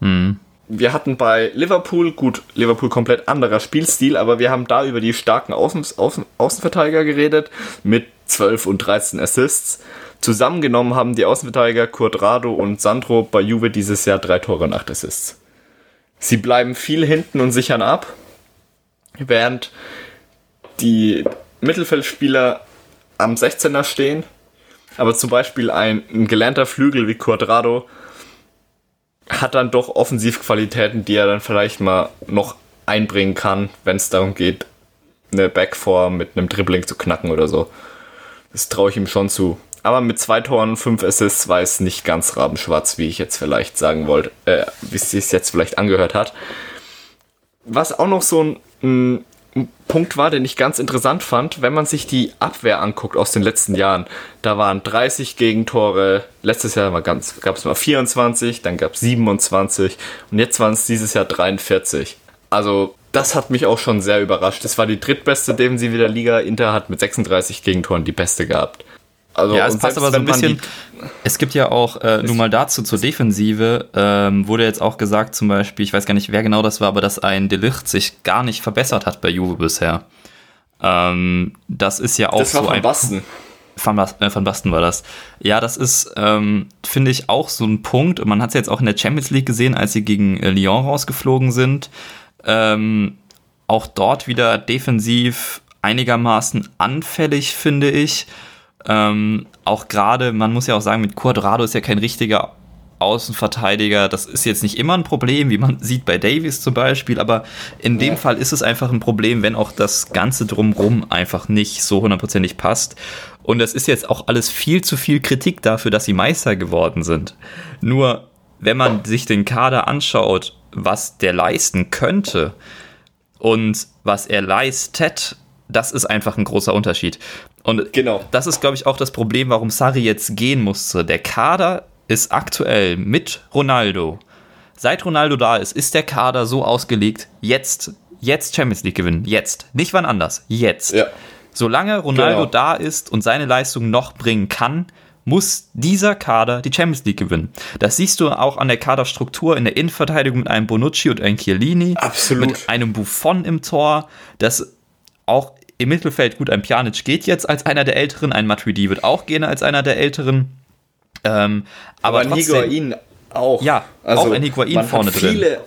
Mhm. Wir hatten bei Liverpool, gut, Liverpool komplett anderer Spielstil, aber wir haben da über die starken Außen, Außen, Außenverteidiger geredet, mit 12 und 13 Assists. Zusammengenommen haben die Außenverteidiger Quadrado und Sandro bei Juve dieses Jahr drei Tore und acht Assists. Sie bleiben viel hinten und sichern ab, während die Mittelfeldspieler am 16er stehen, aber zum Beispiel ein, ein gelernter Flügel wie Quadrado hat dann doch Offensivqualitäten, die er dann vielleicht mal noch einbringen kann, wenn es darum geht, eine Backform mit einem Dribbling zu knacken oder so. Das traue ich ihm schon zu. Aber mit zwei Toren, fünf Assists war es nicht ganz rabenschwarz, wie ich jetzt vielleicht sagen wollte, äh, wie es sich jetzt vielleicht angehört hat. Was auch noch so ein, ein Punkt war, den ich ganz interessant fand, wenn man sich die Abwehr anguckt aus den letzten Jahren. Da waren 30 Gegentore, letztes Jahr gab es mal 24, dann gab es 27 und jetzt waren es dieses Jahr 43. Also das hat mich auch schon sehr überrascht. Das war die drittbeste Defensive der Liga. Inter hat mit 36 Gegentoren die beste gehabt. Also, ja, es passt aber so ein bisschen. Es gibt ja auch, äh, nur mal dazu zur Defensive, ähm, wurde jetzt auch gesagt, zum Beispiel, ich weiß gar nicht, wer genau das war, aber dass ein Delicht sich gar nicht verbessert hat bei Juve bisher. Ähm, das ist ja auch das war so von ein. Basten. Van, äh, Van Basten war das. Ja, das ist, ähm, finde ich, auch so ein Punkt. Und man hat es jetzt auch in der Champions League gesehen, als sie gegen äh, Lyon rausgeflogen sind. Ähm, auch dort wieder defensiv einigermaßen anfällig, finde ich. Ähm, auch gerade, man muss ja auch sagen, mit Quadrado ist ja kein richtiger Außenverteidiger. Das ist jetzt nicht immer ein Problem, wie man sieht bei Davies zum Beispiel, aber in dem ja. Fall ist es einfach ein Problem, wenn auch das Ganze drumrum einfach nicht so hundertprozentig passt. Und es ist jetzt auch alles viel zu viel Kritik dafür, dass sie Meister geworden sind. Nur, wenn man sich den Kader anschaut, was der leisten könnte und was er leistet, das ist einfach ein großer Unterschied. Und genau. das ist, glaube ich, auch das Problem, warum Sari jetzt gehen musste. Der Kader ist aktuell mit Ronaldo. Seit Ronaldo da ist, ist der Kader so ausgelegt, jetzt, jetzt Champions League gewinnen. Jetzt. Nicht wann anders. Jetzt. Ja. Solange Ronaldo genau. da ist und seine Leistung noch bringen kann, muss dieser Kader die Champions League gewinnen. Das siehst du auch an der Kaderstruktur in der Innenverteidigung mit einem Bonucci und einem Chiellini. Absolut. Mit einem Buffon im Tor. Das auch im Mittelfeld, gut, ein Pjanic geht jetzt als einer der Älteren, ein Matuidi wird auch gehen als einer der Älteren. Ähm, aber aber trotzdem, Higuain auch. Ja, also auch ein Higuain vorne drin. Viele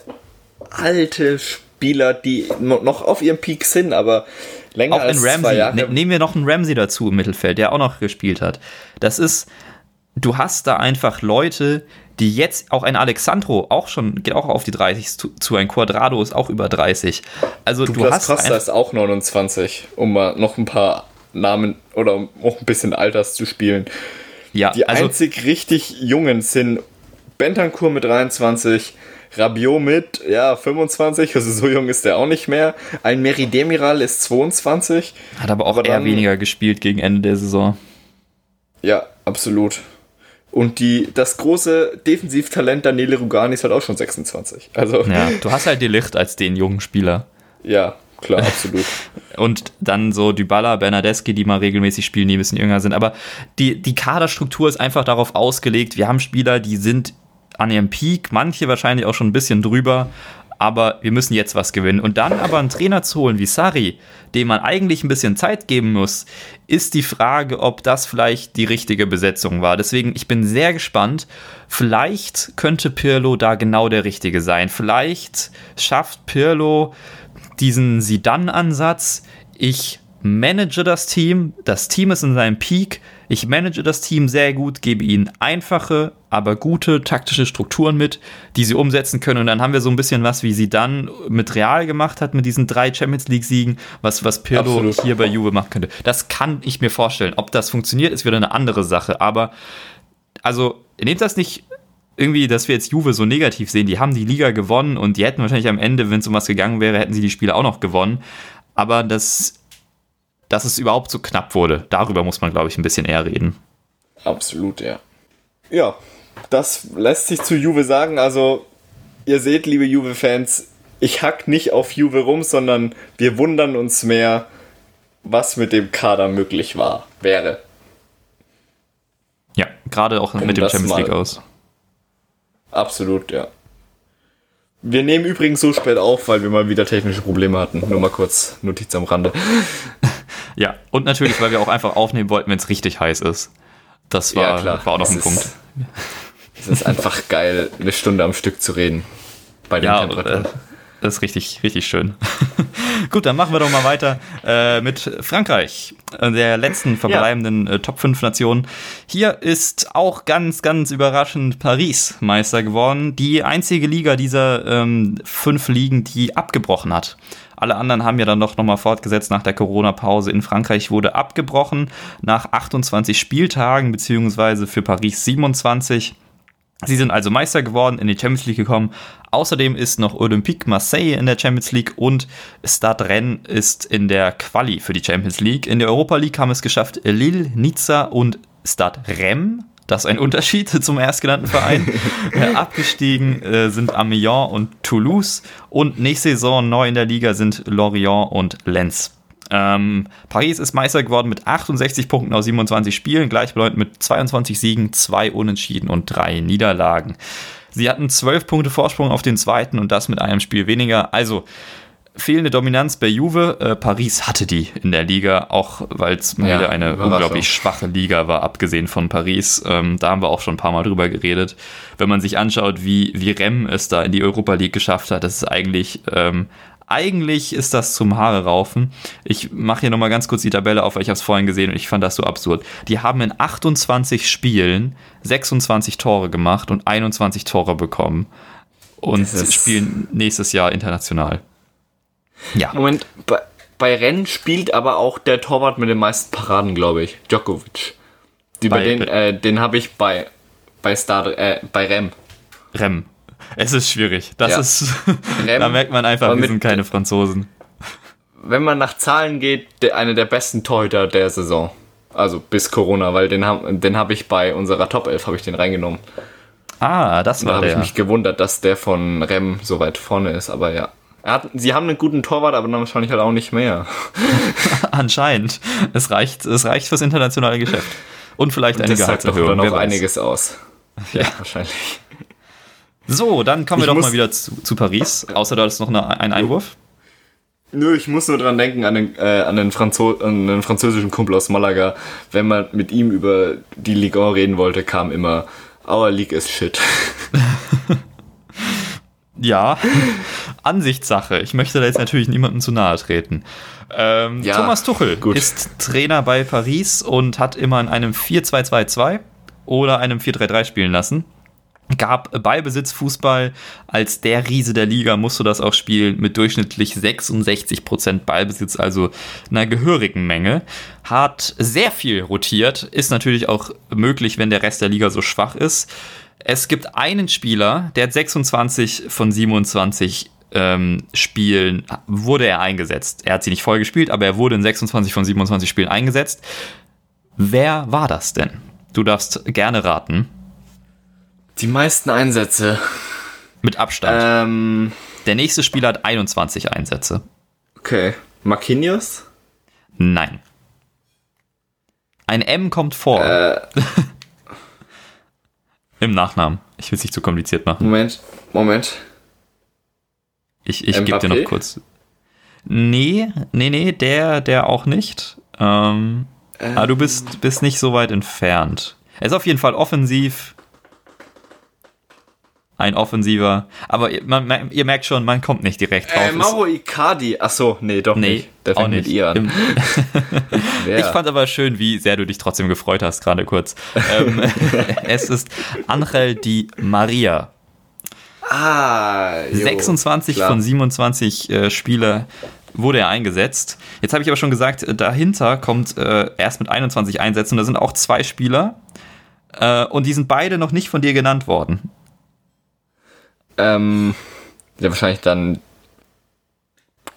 alte Spieler, die noch auf ihrem Peak sind, aber länger auch als Ramsey. zwei Jahre. Ne, nehmen wir noch einen Ramsey dazu im Mittelfeld, der auch noch gespielt hat. Das ist, du hast da einfach Leute, die jetzt auch ein Alexandro auch schon geht auch auf die 30 zu, zu ein Quadrado ist auch über 30. Also du, du hast Costa ist auch 29, um mal noch ein paar Namen oder um auch ein bisschen Alters zu spielen. Ja, die also, einzig richtig jungen sind Bentancur mit 23, Rabiot mit ja 25, also so jung ist der auch nicht mehr. Ein Meridemiral ist 22, hat aber auch aber eher dann, weniger gespielt gegen Ende der Saison. Ja, absolut. Und die, das große Defensivtalent Daniele Rugani ist halt auch schon 26. Also ja, du hast halt die Licht als den jungen Spieler. Ja, klar, absolut. und dann so Dybala, Bernadeschi, die mal regelmäßig spielen, die ein bisschen jünger sind. Aber die, die Kaderstruktur ist einfach darauf ausgelegt, wir haben Spieler, die sind an ihrem Peak, manche wahrscheinlich auch schon ein bisschen drüber, aber wir müssen jetzt was gewinnen. Und dann aber einen Trainer zu holen wie Sari, dem man eigentlich ein bisschen Zeit geben muss, ist die Frage, ob das vielleicht die richtige Besetzung war. Deswegen, ich bin sehr gespannt. Vielleicht könnte Pirlo da genau der Richtige sein. Vielleicht schafft Pirlo diesen Sidan-Ansatz. Ich manage das Team, das Team ist in seinem Peak, ich manage das Team sehr gut, gebe ihnen einfache, aber gute taktische Strukturen mit, die sie umsetzen können. Und dann haben wir so ein bisschen was, wie sie dann mit Real gemacht hat, mit diesen drei Champions League-Siegen, was, was Pirlo Absolut. hier bei Juve machen könnte. Das kann ich mir vorstellen. Ob das funktioniert, ist wieder eine andere Sache. Aber, also, nehmt das nicht irgendwie, dass wir jetzt Juve so negativ sehen. Die haben die Liga gewonnen und die hätten wahrscheinlich am Ende, wenn es um was gegangen wäre, hätten sie die Spiele auch noch gewonnen. Aber das, dass es überhaupt so knapp wurde, darüber muss man, glaube ich, ein bisschen eher reden. Absolut, ja. Ja, das lässt sich zu Juve sagen. Also, ihr seht, liebe Juve-Fans, ich hack nicht auf Juve rum, sondern wir wundern uns mehr, was mit dem Kader möglich war, wäre. Ja, gerade auch Um mit dem Champions League aus. Absolut, ja. Wir nehmen übrigens so spät auf, weil wir mal wieder technische Probleme hatten. Nur mal kurz Notiz am Rande. Ja, und natürlich, weil wir auch einfach aufnehmen wollten, wenn es richtig heiß ist. Das war, war auch noch Es ein ist- Punkt. Es ist einfach geil, eine Stunde am Stück zu reden. Bei den Ja, Temperaturen. äh, das ist richtig, richtig schön. Gut, dann machen wir doch mal weiter äh, mit Frankreich, äh, der letzten verbleibenden äh, Top 5 Nationen. Hier ist auch ganz, ganz überraschend Paris Meister geworden. Die einzige Liga dieser ähm, fünf Ligen, die abgebrochen hat. Alle anderen haben ja dann doch nochmal fortgesetzt nach der Corona-Pause. In Frankreich wurde abgebrochen nach 28 Spieltagen, beziehungsweise für Paris 27. Sie sind also Meister geworden, in die Champions League gekommen. Außerdem ist noch Olympique Marseille in der Champions League und Stade Rennes ist in der Quali für die Champions League. In der Europa League haben es geschafft Lille, Nizza und Stade Rennes. Das ist ein Unterschied zum erstgenannten Verein. äh, abgestiegen äh, sind Amiens und Toulouse und nächste Saison neu in der Liga sind Lorient und Lens. Ähm, Paris ist Meister geworden mit 68 Punkten aus 27 Spielen, gleichbedeutend mit 22 Siegen, 2 Unentschieden und 3 Niederlagen. Sie hatten 12 Punkte Vorsprung auf den zweiten und das mit einem Spiel weniger. Also fehlende Dominanz bei Juve. Äh, Paris hatte die in der Liga, auch weil es mal Ja, wieder eine unglaublich schwache Liga war, abgesehen von Paris. Ähm, da haben wir auch schon ein paar Mal drüber geredet. Wenn man sich anschaut, wie, wie Rem es da in die Europa League geschafft hat, das ist eigentlich, ähm, eigentlich ist das zum Haare raufen. Ich mache hier nochmal ganz kurz die Tabelle auf, weil ich habe es vorhin gesehen und ich fand das so absurd. Die haben in 28 Spielen 26 Tore gemacht und 21 Tore bekommen und spielen nächstes Jahr international. Ja, Moment, bei, bei Rennen spielt aber auch der Torwart mit den meisten Paraden, glaube ich. Djokovic. Über Bei- den, äh, den habe ich bei, bei Star, äh, bei Rem. Rem. Es ist schwierig. Das Ja. ist, da merkt man einfach, wir sind keine Franzosen. Wenn man nach Zahlen geht, der, einer der besten Torhüter der Saison. Also bis Corona, weil den habe den hab ich bei unserer Top 11 habe ich den reingenommen. Ah, das Da war habe ich mich gewundert, dass der von Rem so weit vorne ist, aber ja. Hat, sie haben einen guten Torwart, aber dann wahrscheinlich halt auch nicht mehr. Anscheinend. Es reicht, es reicht fürs internationale Geschäft. Und vielleicht eine das sagt doch Gehaltserhöhung. weiß. einiges aus. Ja, wahrscheinlich. So, dann kommen wir Ich doch mal wieder zu, zu Paris. Außer da ist noch eine, ein Einwurf. Nö, ich muss nur dran denken an den, äh, an, den Franzo an den französischen Kumpel aus Malaga. Wenn man mit ihm über die Ligue 1 reden wollte, kam immer, our league is shit. Ja, Ansichtssache. Ich möchte da jetzt natürlich niemandem zu nahe treten. Ähm, Ja, Thomas Tuchel gut. ist Trainer bei Paris und hat immer in einem 4-2-2-2 oder einem 4-3-3 spielen lassen. Gab Ballbesitzfußball als der Riese der Liga, musste das auch spielen mit durchschnittlich 66% Ballbesitz, also einer gehörigen Menge. Hat sehr viel rotiert, ist natürlich auch möglich, wenn der Rest der Liga so schwach ist. Es gibt einen Spieler, der hat 26 von 27 ähm, Spielen wurde er eingesetzt. Er hat sie nicht voll gespielt, aber er wurde in 26 von 27 Spielen eingesetzt. Wer war das denn? Du darfst gerne raten. Die meisten Einsätze. Mit Abstand. Ähm, Der nächste Spieler hat 21 Einsätze. okay. Marquinhos? Nein. Ein M kommt vor. Äh, Im Nachnamen. Ich will es nicht zu kompliziert machen. Moment, Moment. Ich, ich gebe dir noch kurz. Nee, nee, nee, der, der auch nicht. Ähm, aber du bist, bist nicht so weit entfernt. Er ist auf jeden Fall offensiv. Ein Offensiver. Aber ihr, man, man, ihr merkt schon, man kommt nicht direkt drauf. Äh, Mauro Icardi. Achso, nee, doch nee, nicht. Der fängt nicht. mit ihr an. Ich fand aber schön, wie sehr du dich trotzdem gefreut hast, gerade kurz. ähm, es ist Angel Di Maria. ah, jo, 26 klar. von 27 äh, Spiele wurde er eingesetzt. Jetzt habe ich aber schon gesagt, äh, dahinter kommt äh, erst mit 21 Einsätzen. Da sind auch zwei Spieler. Äh, und die sind beide noch nicht von dir genannt worden. Ähm, ja, wahrscheinlich dann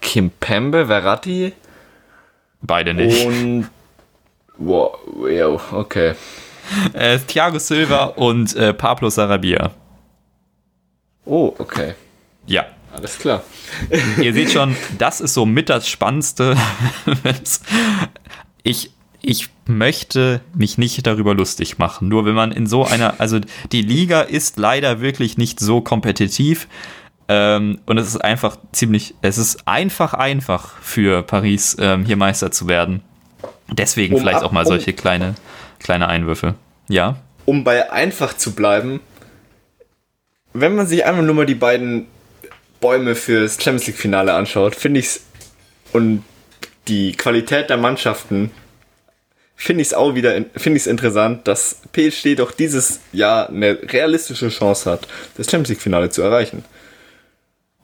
Kim Pembe, Verratti. Beide nicht. Und. Wow, yo, okay. Äh, Thiago Silva und äh, Pablo Sarabia. Oh, okay. Ja. Alles klar. Ihr seht schon, das ist so mit das Spannendste. ich, ich möchte mich nicht darüber lustig machen. Nur wenn man in so einer, also die Liga ist leider wirklich nicht so kompetitiv. Ähm, und es ist einfach ziemlich, es ist einfach, einfach für Paris ähm, hier Meister zu werden. Deswegen Um vielleicht auch mal solche kleine, kleine Einwürfe. Ja. Um bei einfach zu bleiben, wenn man sich einfach nur mal die beiden Bäume fürs Champions League Finale anschaut, finde ich's und die Qualität der Mannschaften finde ich es auch wieder finde ich interessant, dass PSG doch dieses Jahr eine realistische Chance hat, das Champions League Finale zu erreichen.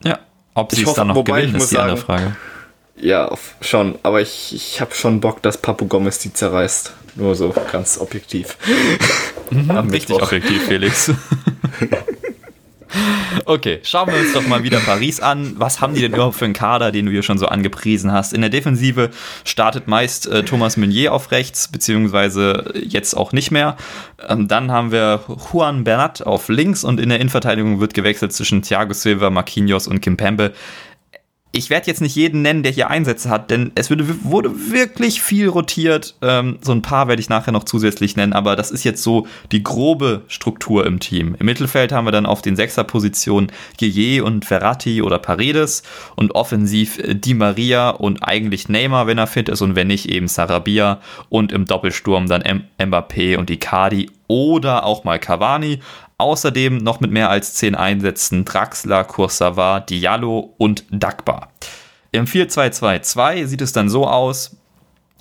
Ja. Ob sie es dann noch wobei ich gewinnen, muss ist die andere sagen, Frage. Ja, schon, aber ich, ich habe schon Bock, dass Papu Gomez die zerreißt. Nur so ganz objektiv. Am Richtig objektiv, Felix. okay, schauen wir uns doch mal wieder Paris an. Was haben die denn überhaupt für einen Kader, den du hier schon so angepriesen hast? In der Defensive startet meist äh, Thomas Meunier auf rechts, beziehungsweise jetzt auch nicht mehr. Ähm, dann haben wir Juan Bernat auf links und in der Innenverteidigung wird gewechselt zwischen Thiago Silva, Marquinhos und Kimpembe. Ich werde jetzt nicht jeden nennen, der hier Einsätze hat, denn es würde, wurde wirklich viel rotiert. Ähm, so ein paar werde ich nachher noch zusätzlich nennen, aber das ist jetzt so die grobe Struktur im Team. Im Mittelfeld haben wir dann auf den Sechserpositionen Gueye und Verratti oder Paredes und offensiv äh, Di Maria und eigentlich Neymar, wenn er fit ist und wenn nicht eben Sarabia und im Doppelsturm dann M Mbappé und Icardi oder auch mal Cavani. Außerdem noch mit mehr als 10 Einsätzen Draxler, Kursawa, Diallo und Dagba. Im 4-2-2-2 sieht es dann so aus,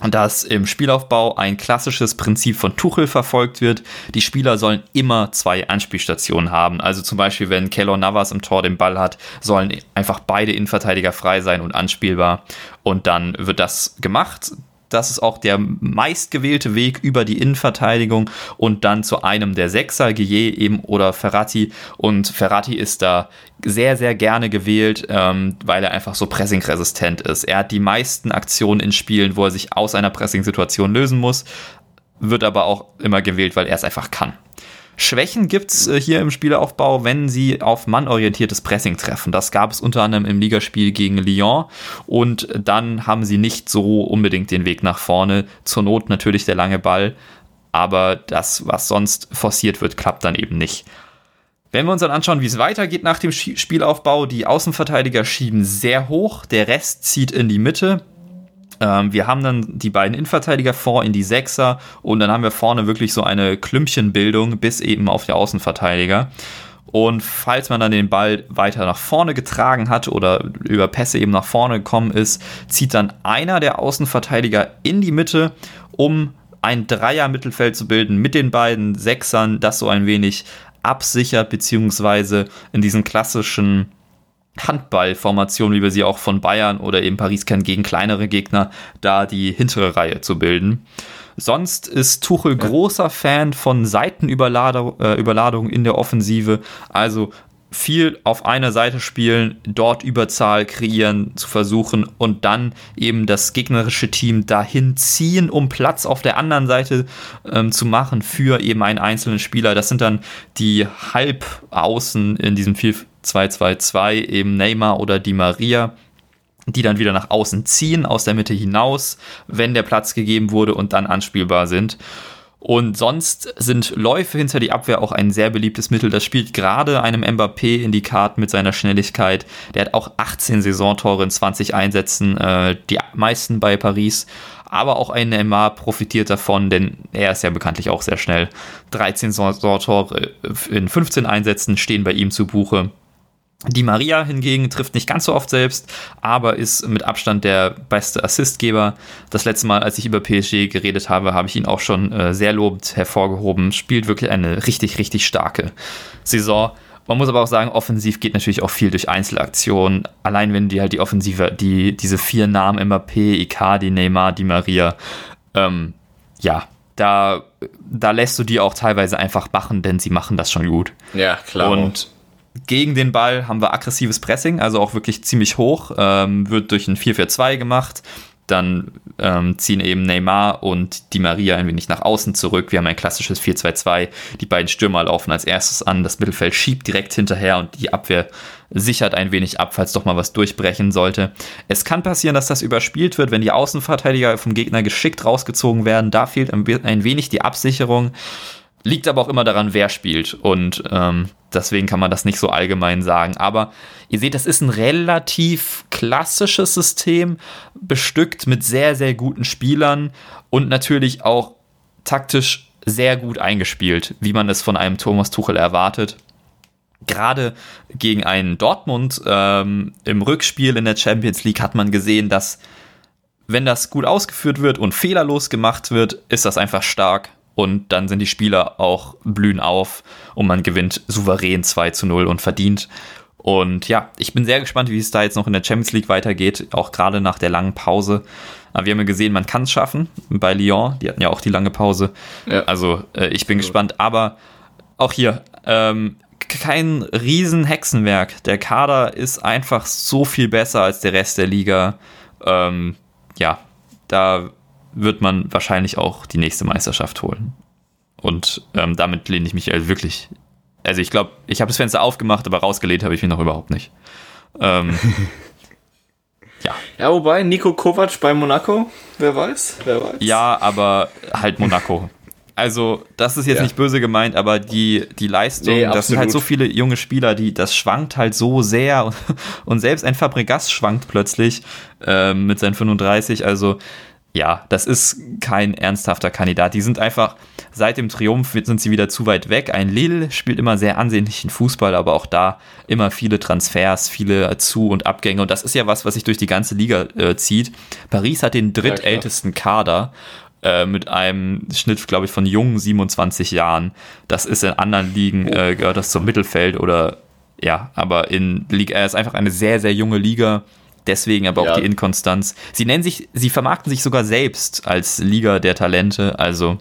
dass im Spielaufbau ein klassisches Prinzip von Tuchel verfolgt wird. Die Spieler sollen immer zwei Anspielstationen haben. Also zum Beispiel, wenn Keylor Navas im Tor den Ball hat, sollen einfach beide Innenverteidiger frei sein und anspielbar. Und dann wird das gemacht. Das ist auch der meistgewählte Weg über die Innenverteidigung und dann zu einem der Sechser, Gueye eben oder Ferrati. Und Ferrati ist da sehr, sehr gerne gewählt, ähm, weil er einfach so pressingresistent ist. Er hat die meisten Aktionen in Spielen, wo er sich aus einer Pressing-Situation lösen muss, wird aber auch immer gewählt, weil er es einfach kann. Schwächen gibt es äh, hier im Spielaufbau, wenn sie auf mannorientiertes Pressing treffen. Das gab es unter anderem im Ligaspiel gegen Lyon und dann haben sie nicht so unbedingt den Weg nach vorne. Zur Not natürlich der lange Ball, aber das, was sonst forciert wird, klappt dann eben nicht. Wenn wir uns dann anschauen, wie es weitergeht nach dem Spielaufbau, die Außenverteidiger schieben sehr hoch, der Rest zieht in die Mitte. Ähm, wir haben dann die beiden Innenverteidiger vor in die Sechser und dann haben wir vorne wirklich so eine Klümpchenbildung bis eben auf die Außenverteidiger. Und falls man dann den Ball weiter nach vorne getragen hat oder über Pässe eben nach vorne gekommen ist, zieht dann einer der Außenverteidiger in die Mitte, um ein Dreier-Mittelfeld zu bilden mit den beiden Sechsern, das so ein wenig absichert, beziehungsweise in diesen klassischen Handballformation, wie wir sie auch von Bayern oder eben Paris kennen, gegen kleinere Gegner, da die hintere Reihe zu bilden. Sonst ist Tuchel großer Fan von Seitenüberladung äh, in der Offensive. Also viel auf einer Seite spielen, dort Überzahl kreieren zu versuchen und dann eben das gegnerische Team dahin ziehen, um Platz auf der anderen Seite ähm, zu machen für eben einen einzelnen Spieler. Das sind dann die Halbaußen in diesem 4-2-2-2, eben Neymar oder Di Maria die dann wieder nach außen ziehen, aus der Mitte hinaus, wenn der Platz gegeben wurde und dann anspielbar sind. Und sonst sind Läufe hinter die Abwehr auch ein sehr beliebtes Mittel. Das spielt gerade einem Mbappé in die Karten mit seiner Schnelligkeit. Der hat auch 18 Saisontore in 20 Einsätzen, äh, die meisten bei Paris. Aber auch ein Neymar profitiert davon, denn er ist ja bekanntlich auch sehr schnell. 13 Saisontore in 15 Einsätzen stehen bei ihm zu Buche. Die Maria hingegen trifft nicht ganz so oft selbst, aber ist mit Abstand der beste Assistgeber. Das letzte Mal, als ich über PSG geredet habe, habe ich ihn auch schon äh, sehr lobend hervorgehoben. Spielt wirklich eine richtig, richtig starke Saison. Man muss aber auch sagen, offensiv geht natürlich auch viel durch Einzelaktionen. Allein wenn die halt die Offensive, die, diese vier Namen Mbappé, Icardi, Neymar, Di Maria, ähm, ja, da, da lässt du die auch teilweise einfach machen, denn sie machen das schon gut. Ja, klar. Und gegen den Ball haben wir aggressives Pressing, also auch wirklich ziemlich hoch. Ähm, wird durch ein 4-4-2 gemacht. Dann ähm, ziehen eben Neymar und Di Maria ein wenig nach außen zurück. Wir haben ein klassisches 4-2-2. Die beiden Stürmer laufen als erstes an. Das Mittelfeld schiebt direkt hinterher und die Abwehr sichert ein wenig ab, falls doch mal was durchbrechen sollte. Es kann passieren, dass das überspielt wird, wenn die Außenverteidiger vom Gegner geschickt rausgezogen werden. Da fehlt ein wenig die Absicherung. Liegt aber auch immer daran, wer spielt. Und ähm, deswegen kann man das nicht so allgemein sagen. Aber ihr seht, das ist ein relativ klassisches System, bestückt mit sehr, sehr guten Spielern und natürlich auch taktisch sehr gut eingespielt, wie man es von einem Thomas Tuchel erwartet. Gerade gegen einen Dortmund ähm, im Rückspiel in der Champions League hat man gesehen, dass wenn das gut ausgeführt wird und fehlerlos gemacht wird, ist das einfach stark und dann sind die Spieler auch blühen auf und man gewinnt souverän 2 zu 0 und verdient. Und ja, ich bin sehr gespannt, wie es da jetzt noch in der Champions League weitergeht, auch gerade nach der langen Pause. Aber wir haben ja gesehen, man kann es schaffen bei Lyon, die hatten ja auch die lange Pause. Ja. Also äh, ich bin gespannt, aber auch hier, ähm, kein Riesenhexenwerk. Der Kader ist einfach so viel besser als der Rest der Liga. Ähm, ja, da wird man wahrscheinlich auch die nächste Meisterschaft holen. Und ähm, damit lehne ich mich also wirklich. Also ich glaube, ich habe das Fenster aufgemacht, aber rausgelehnt habe ich mich noch überhaupt nicht. Ähm, ja. Ja, wobei, Nico Kovac bei Monaco, wer weiß, wer weiß. Ja, aber halt Monaco. Also, das ist jetzt ja. nicht böse gemeint, aber die, die Leistung, nee, das sind halt so viele junge Spieler, die, das schwankt halt so sehr und, und selbst ein Fabregas schwankt plötzlich äh, mit seinen 35. Also, ja, das ist kein ernsthafter Kandidat. Die sind einfach, seit dem Triumph sind sie wieder zu weit weg. Ein Lille spielt immer sehr ansehnlichen Fußball, aber auch da immer viele Transfers, viele Zu- und Abgänge. Und das ist ja was, was sich durch die ganze Liga äh, zieht. Paris hat den drittältesten Kader äh, mit einem Schnitt, glaube ich, von jungen 27 Jahren. Das ist in anderen Ligen, äh, gehört das zum Mittelfeld oder ja, aber in Liga, er ist einfach eine sehr, sehr junge Liga Deswegen aber auch ja. die Inkonstanz. Sie nennen sich, sie vermarkten sich sogar selbst als Liga der Talente. Also,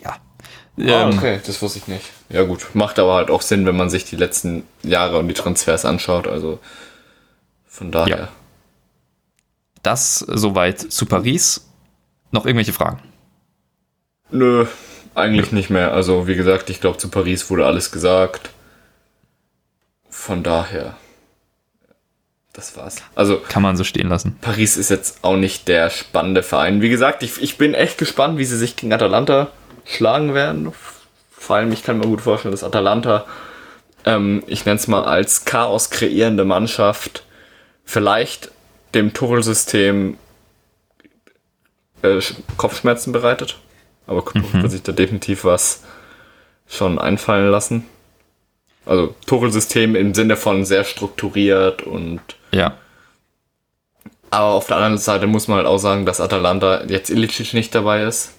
ja. Ah, ähm, okay, das wusste ich nicht. Ja, gut. Macht aber halt auch Sinn, wenn man sich die letzten Jahre und die Transfers anschaut. Also, von daher. Ja. Das soweit zu Paris. Noch irgendwelche Fragen? Nö, eigentlich Nö. nicht mehr. Also, wie gesagt, ich glaube, zu Paris wurde alles gesagt. Von daher das war's. Also kann man so stehen lassen. Paris ist jetzt auch nicht der spannende Verein. Wie gesagt, ich, ich bin echt gespannt, wie sie sich gegen Atalanta schlagen werden. Vor allem, ich kann mir gut vorstellen, dass Atalanta, ähm, ich nenne es mal als Chaos kreierende Mannschaft, vielleicht dem Tuchel-System äh, Kopfschmerzen bereitet. Aber Tuchel mhm. wird sich da definitiv was schon einfallen lassen. Also Tuchel-System im Sinne von sehr strukturiert und ja. Aber auf der anderen Seite muss man halt auch sagen, dass Atalanta jetzt Ilicic nicht dabei ist.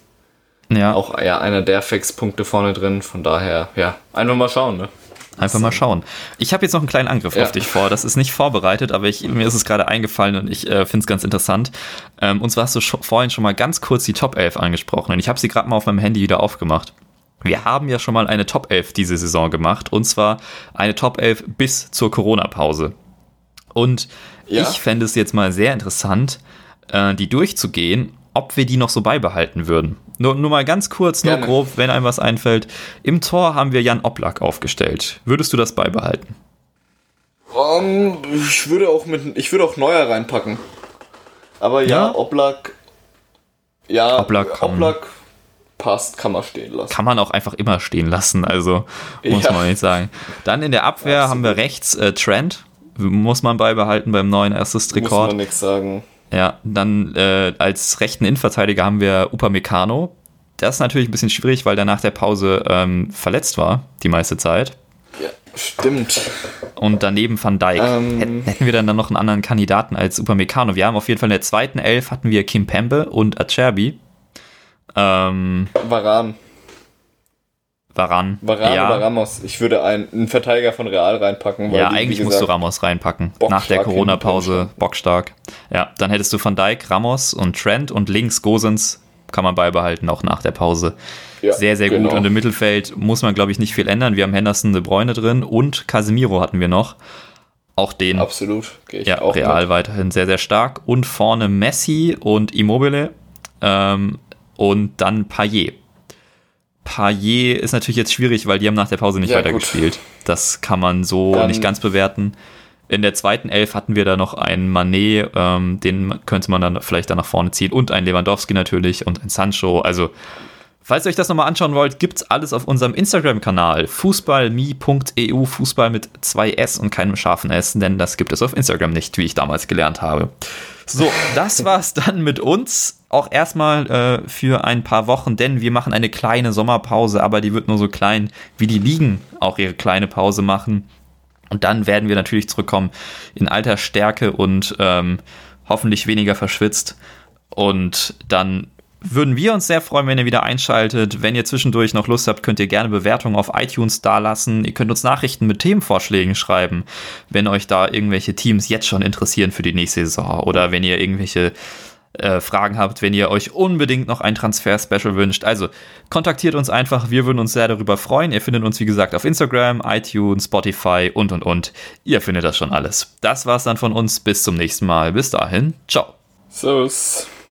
Ja. Auch ja, einer der Fixpunkte vorne drin. Von daher, ja, einfach mal schauen, ne? Einfach mal schauen. Ich habe jetzt noch einen kleinen Angriff ja. auf dich vor. Das ist nicht vorbereitet, aber ich, mir ist es gerade eingefallen und ich äh, finde es ganz interessant. Ähm, und zwar hast du sch vorhin schon mal ganz kurz die Top 11 angesprochen und ich habe sie gerade mal auf meinem Handy wieder aufgemacht. Wir haben ja schon mal eine Top 11 diese Saison gemacht und zwar eine Top 11 bis zur Corona-Pause. Und ja. ich fände es jetzt mal sehr interessant, äh, die durchzugehen, ob wir die noch so beibehalten würden. Nur, nur mal ganz kurz, nur Gerne. grob, wenn einem was einfällt. Im Tor haben wir Jan Oblak aufgestellt. Würdest du das beibehalten? Um, ich würde auch mit, ich würde auch Neuer reinpacken. Aber ja, ja? Oblak, ja, Oblak, Oblak passt, kann man stehen lassen. Kann man auch einfach immer stehen lassen, also muss ja. man nicht sagen. Dann in der Abwehr Absolut. haben wir rechts äh, Trent, muss man beibehalten beim neuen Assist-Rekord. Muss man nichts sagen. Ja, dann äh, als rechten Innenverteidiger haben wir Upamecano. Das ist natürlich ein bisschen schwierig, weil der nach der Pause ähm, verletzt war, die meiste Zeit. Ja, stimmt. Und daneben Van Dijk. Ähm, Hätten wir dann, dann noch einen anderen Kandidaten als Upamecano. Wir haben auf jeden Fall in der zweiten Elf hatten wir Kim Pembe und Acerbi. Ähm, Varan. Varan. Varan ja. oder Ramos. Ich würde einen, einen Verteidiger von Real reinpacken. ja, die, eigentlich gesagt, musst du Ramos reinpacken. Nach der Corona-Pause bockstark. Ja, dann hättest du Van Dijk, Ramos und Trent und links Gosens kann man beibehalten, auch nach der Pause. Ja, sehr, sehr genau. gut. Und im Mittelfeld muss man, glaube ich, nicht viel ändern. Wir haben Henderson, De Bruyne drin und Casemiro hatten wir noch. Auch den Absolut. Gehe ich ja, auch Real mit. weiterhin sehr, sehr stark. Und vorne Messi und Immobile. Ähm, und dann Payet. Payet ist natürlich jetzt schwierig, weil die haben nach der Pause nicht Ja, weitergespielt. Das kann man so Dann- nicht ganz bewerten. In der zweiten Elf hatten wir da noch einen Manet, ähm, den könnte man dann vielleicht da nach vorne ziehen. Und einen Lewandowski natürlich und ein Sancho. Also, falls ihr euch das nochmal anschauen wollt, gibt's alles auf unserem Instagram-Kanal. Fußballmi.eu, Fußball mit zwei S und keinem scharfen S, denn das gibt es auf Instagram nicht, wie ich damals gelernt habe. So, das war's dann mit uns. Auch erstmal äh, für ein paar Wochen, denn wir machen eine kleine Sommerpause, aber die wird nur so klein, wie die Ligen auch ihre kleine Pause machen. Und dann werden wir natürlich zurückkommen in alter Stärke und ähm, hoffentlich weniger verschwitzt. Und dann würden wir uns sehr freuen, wenn ihr wieder einschaltet. Wenn ihr zwischendurch noch Lust habt, könnt ihr gerne Bewertungen auf iTunes dalassen. Ihr könnt uns Nachrichten mit Themenvorschlägen schreiben, wenn euch da irgendwelche Teams jetzt schon interessieren für die nächste Saison oder wenn ihr irgendwelche äh, Fragen habt, wenn ihr euch unbedingt noch ein Transfer-Special wünscht. Also kontaktiert uns einfach, wir würden uns sehr darüber freuen. Ihr findet uns, wie gesagt, auf Instagram, iTunes, Spotify und und und. Ihr findet das schon alles. Das war's dann von uns. Bis zum nächsten Mal. Bis dahin. Ciao. Servus.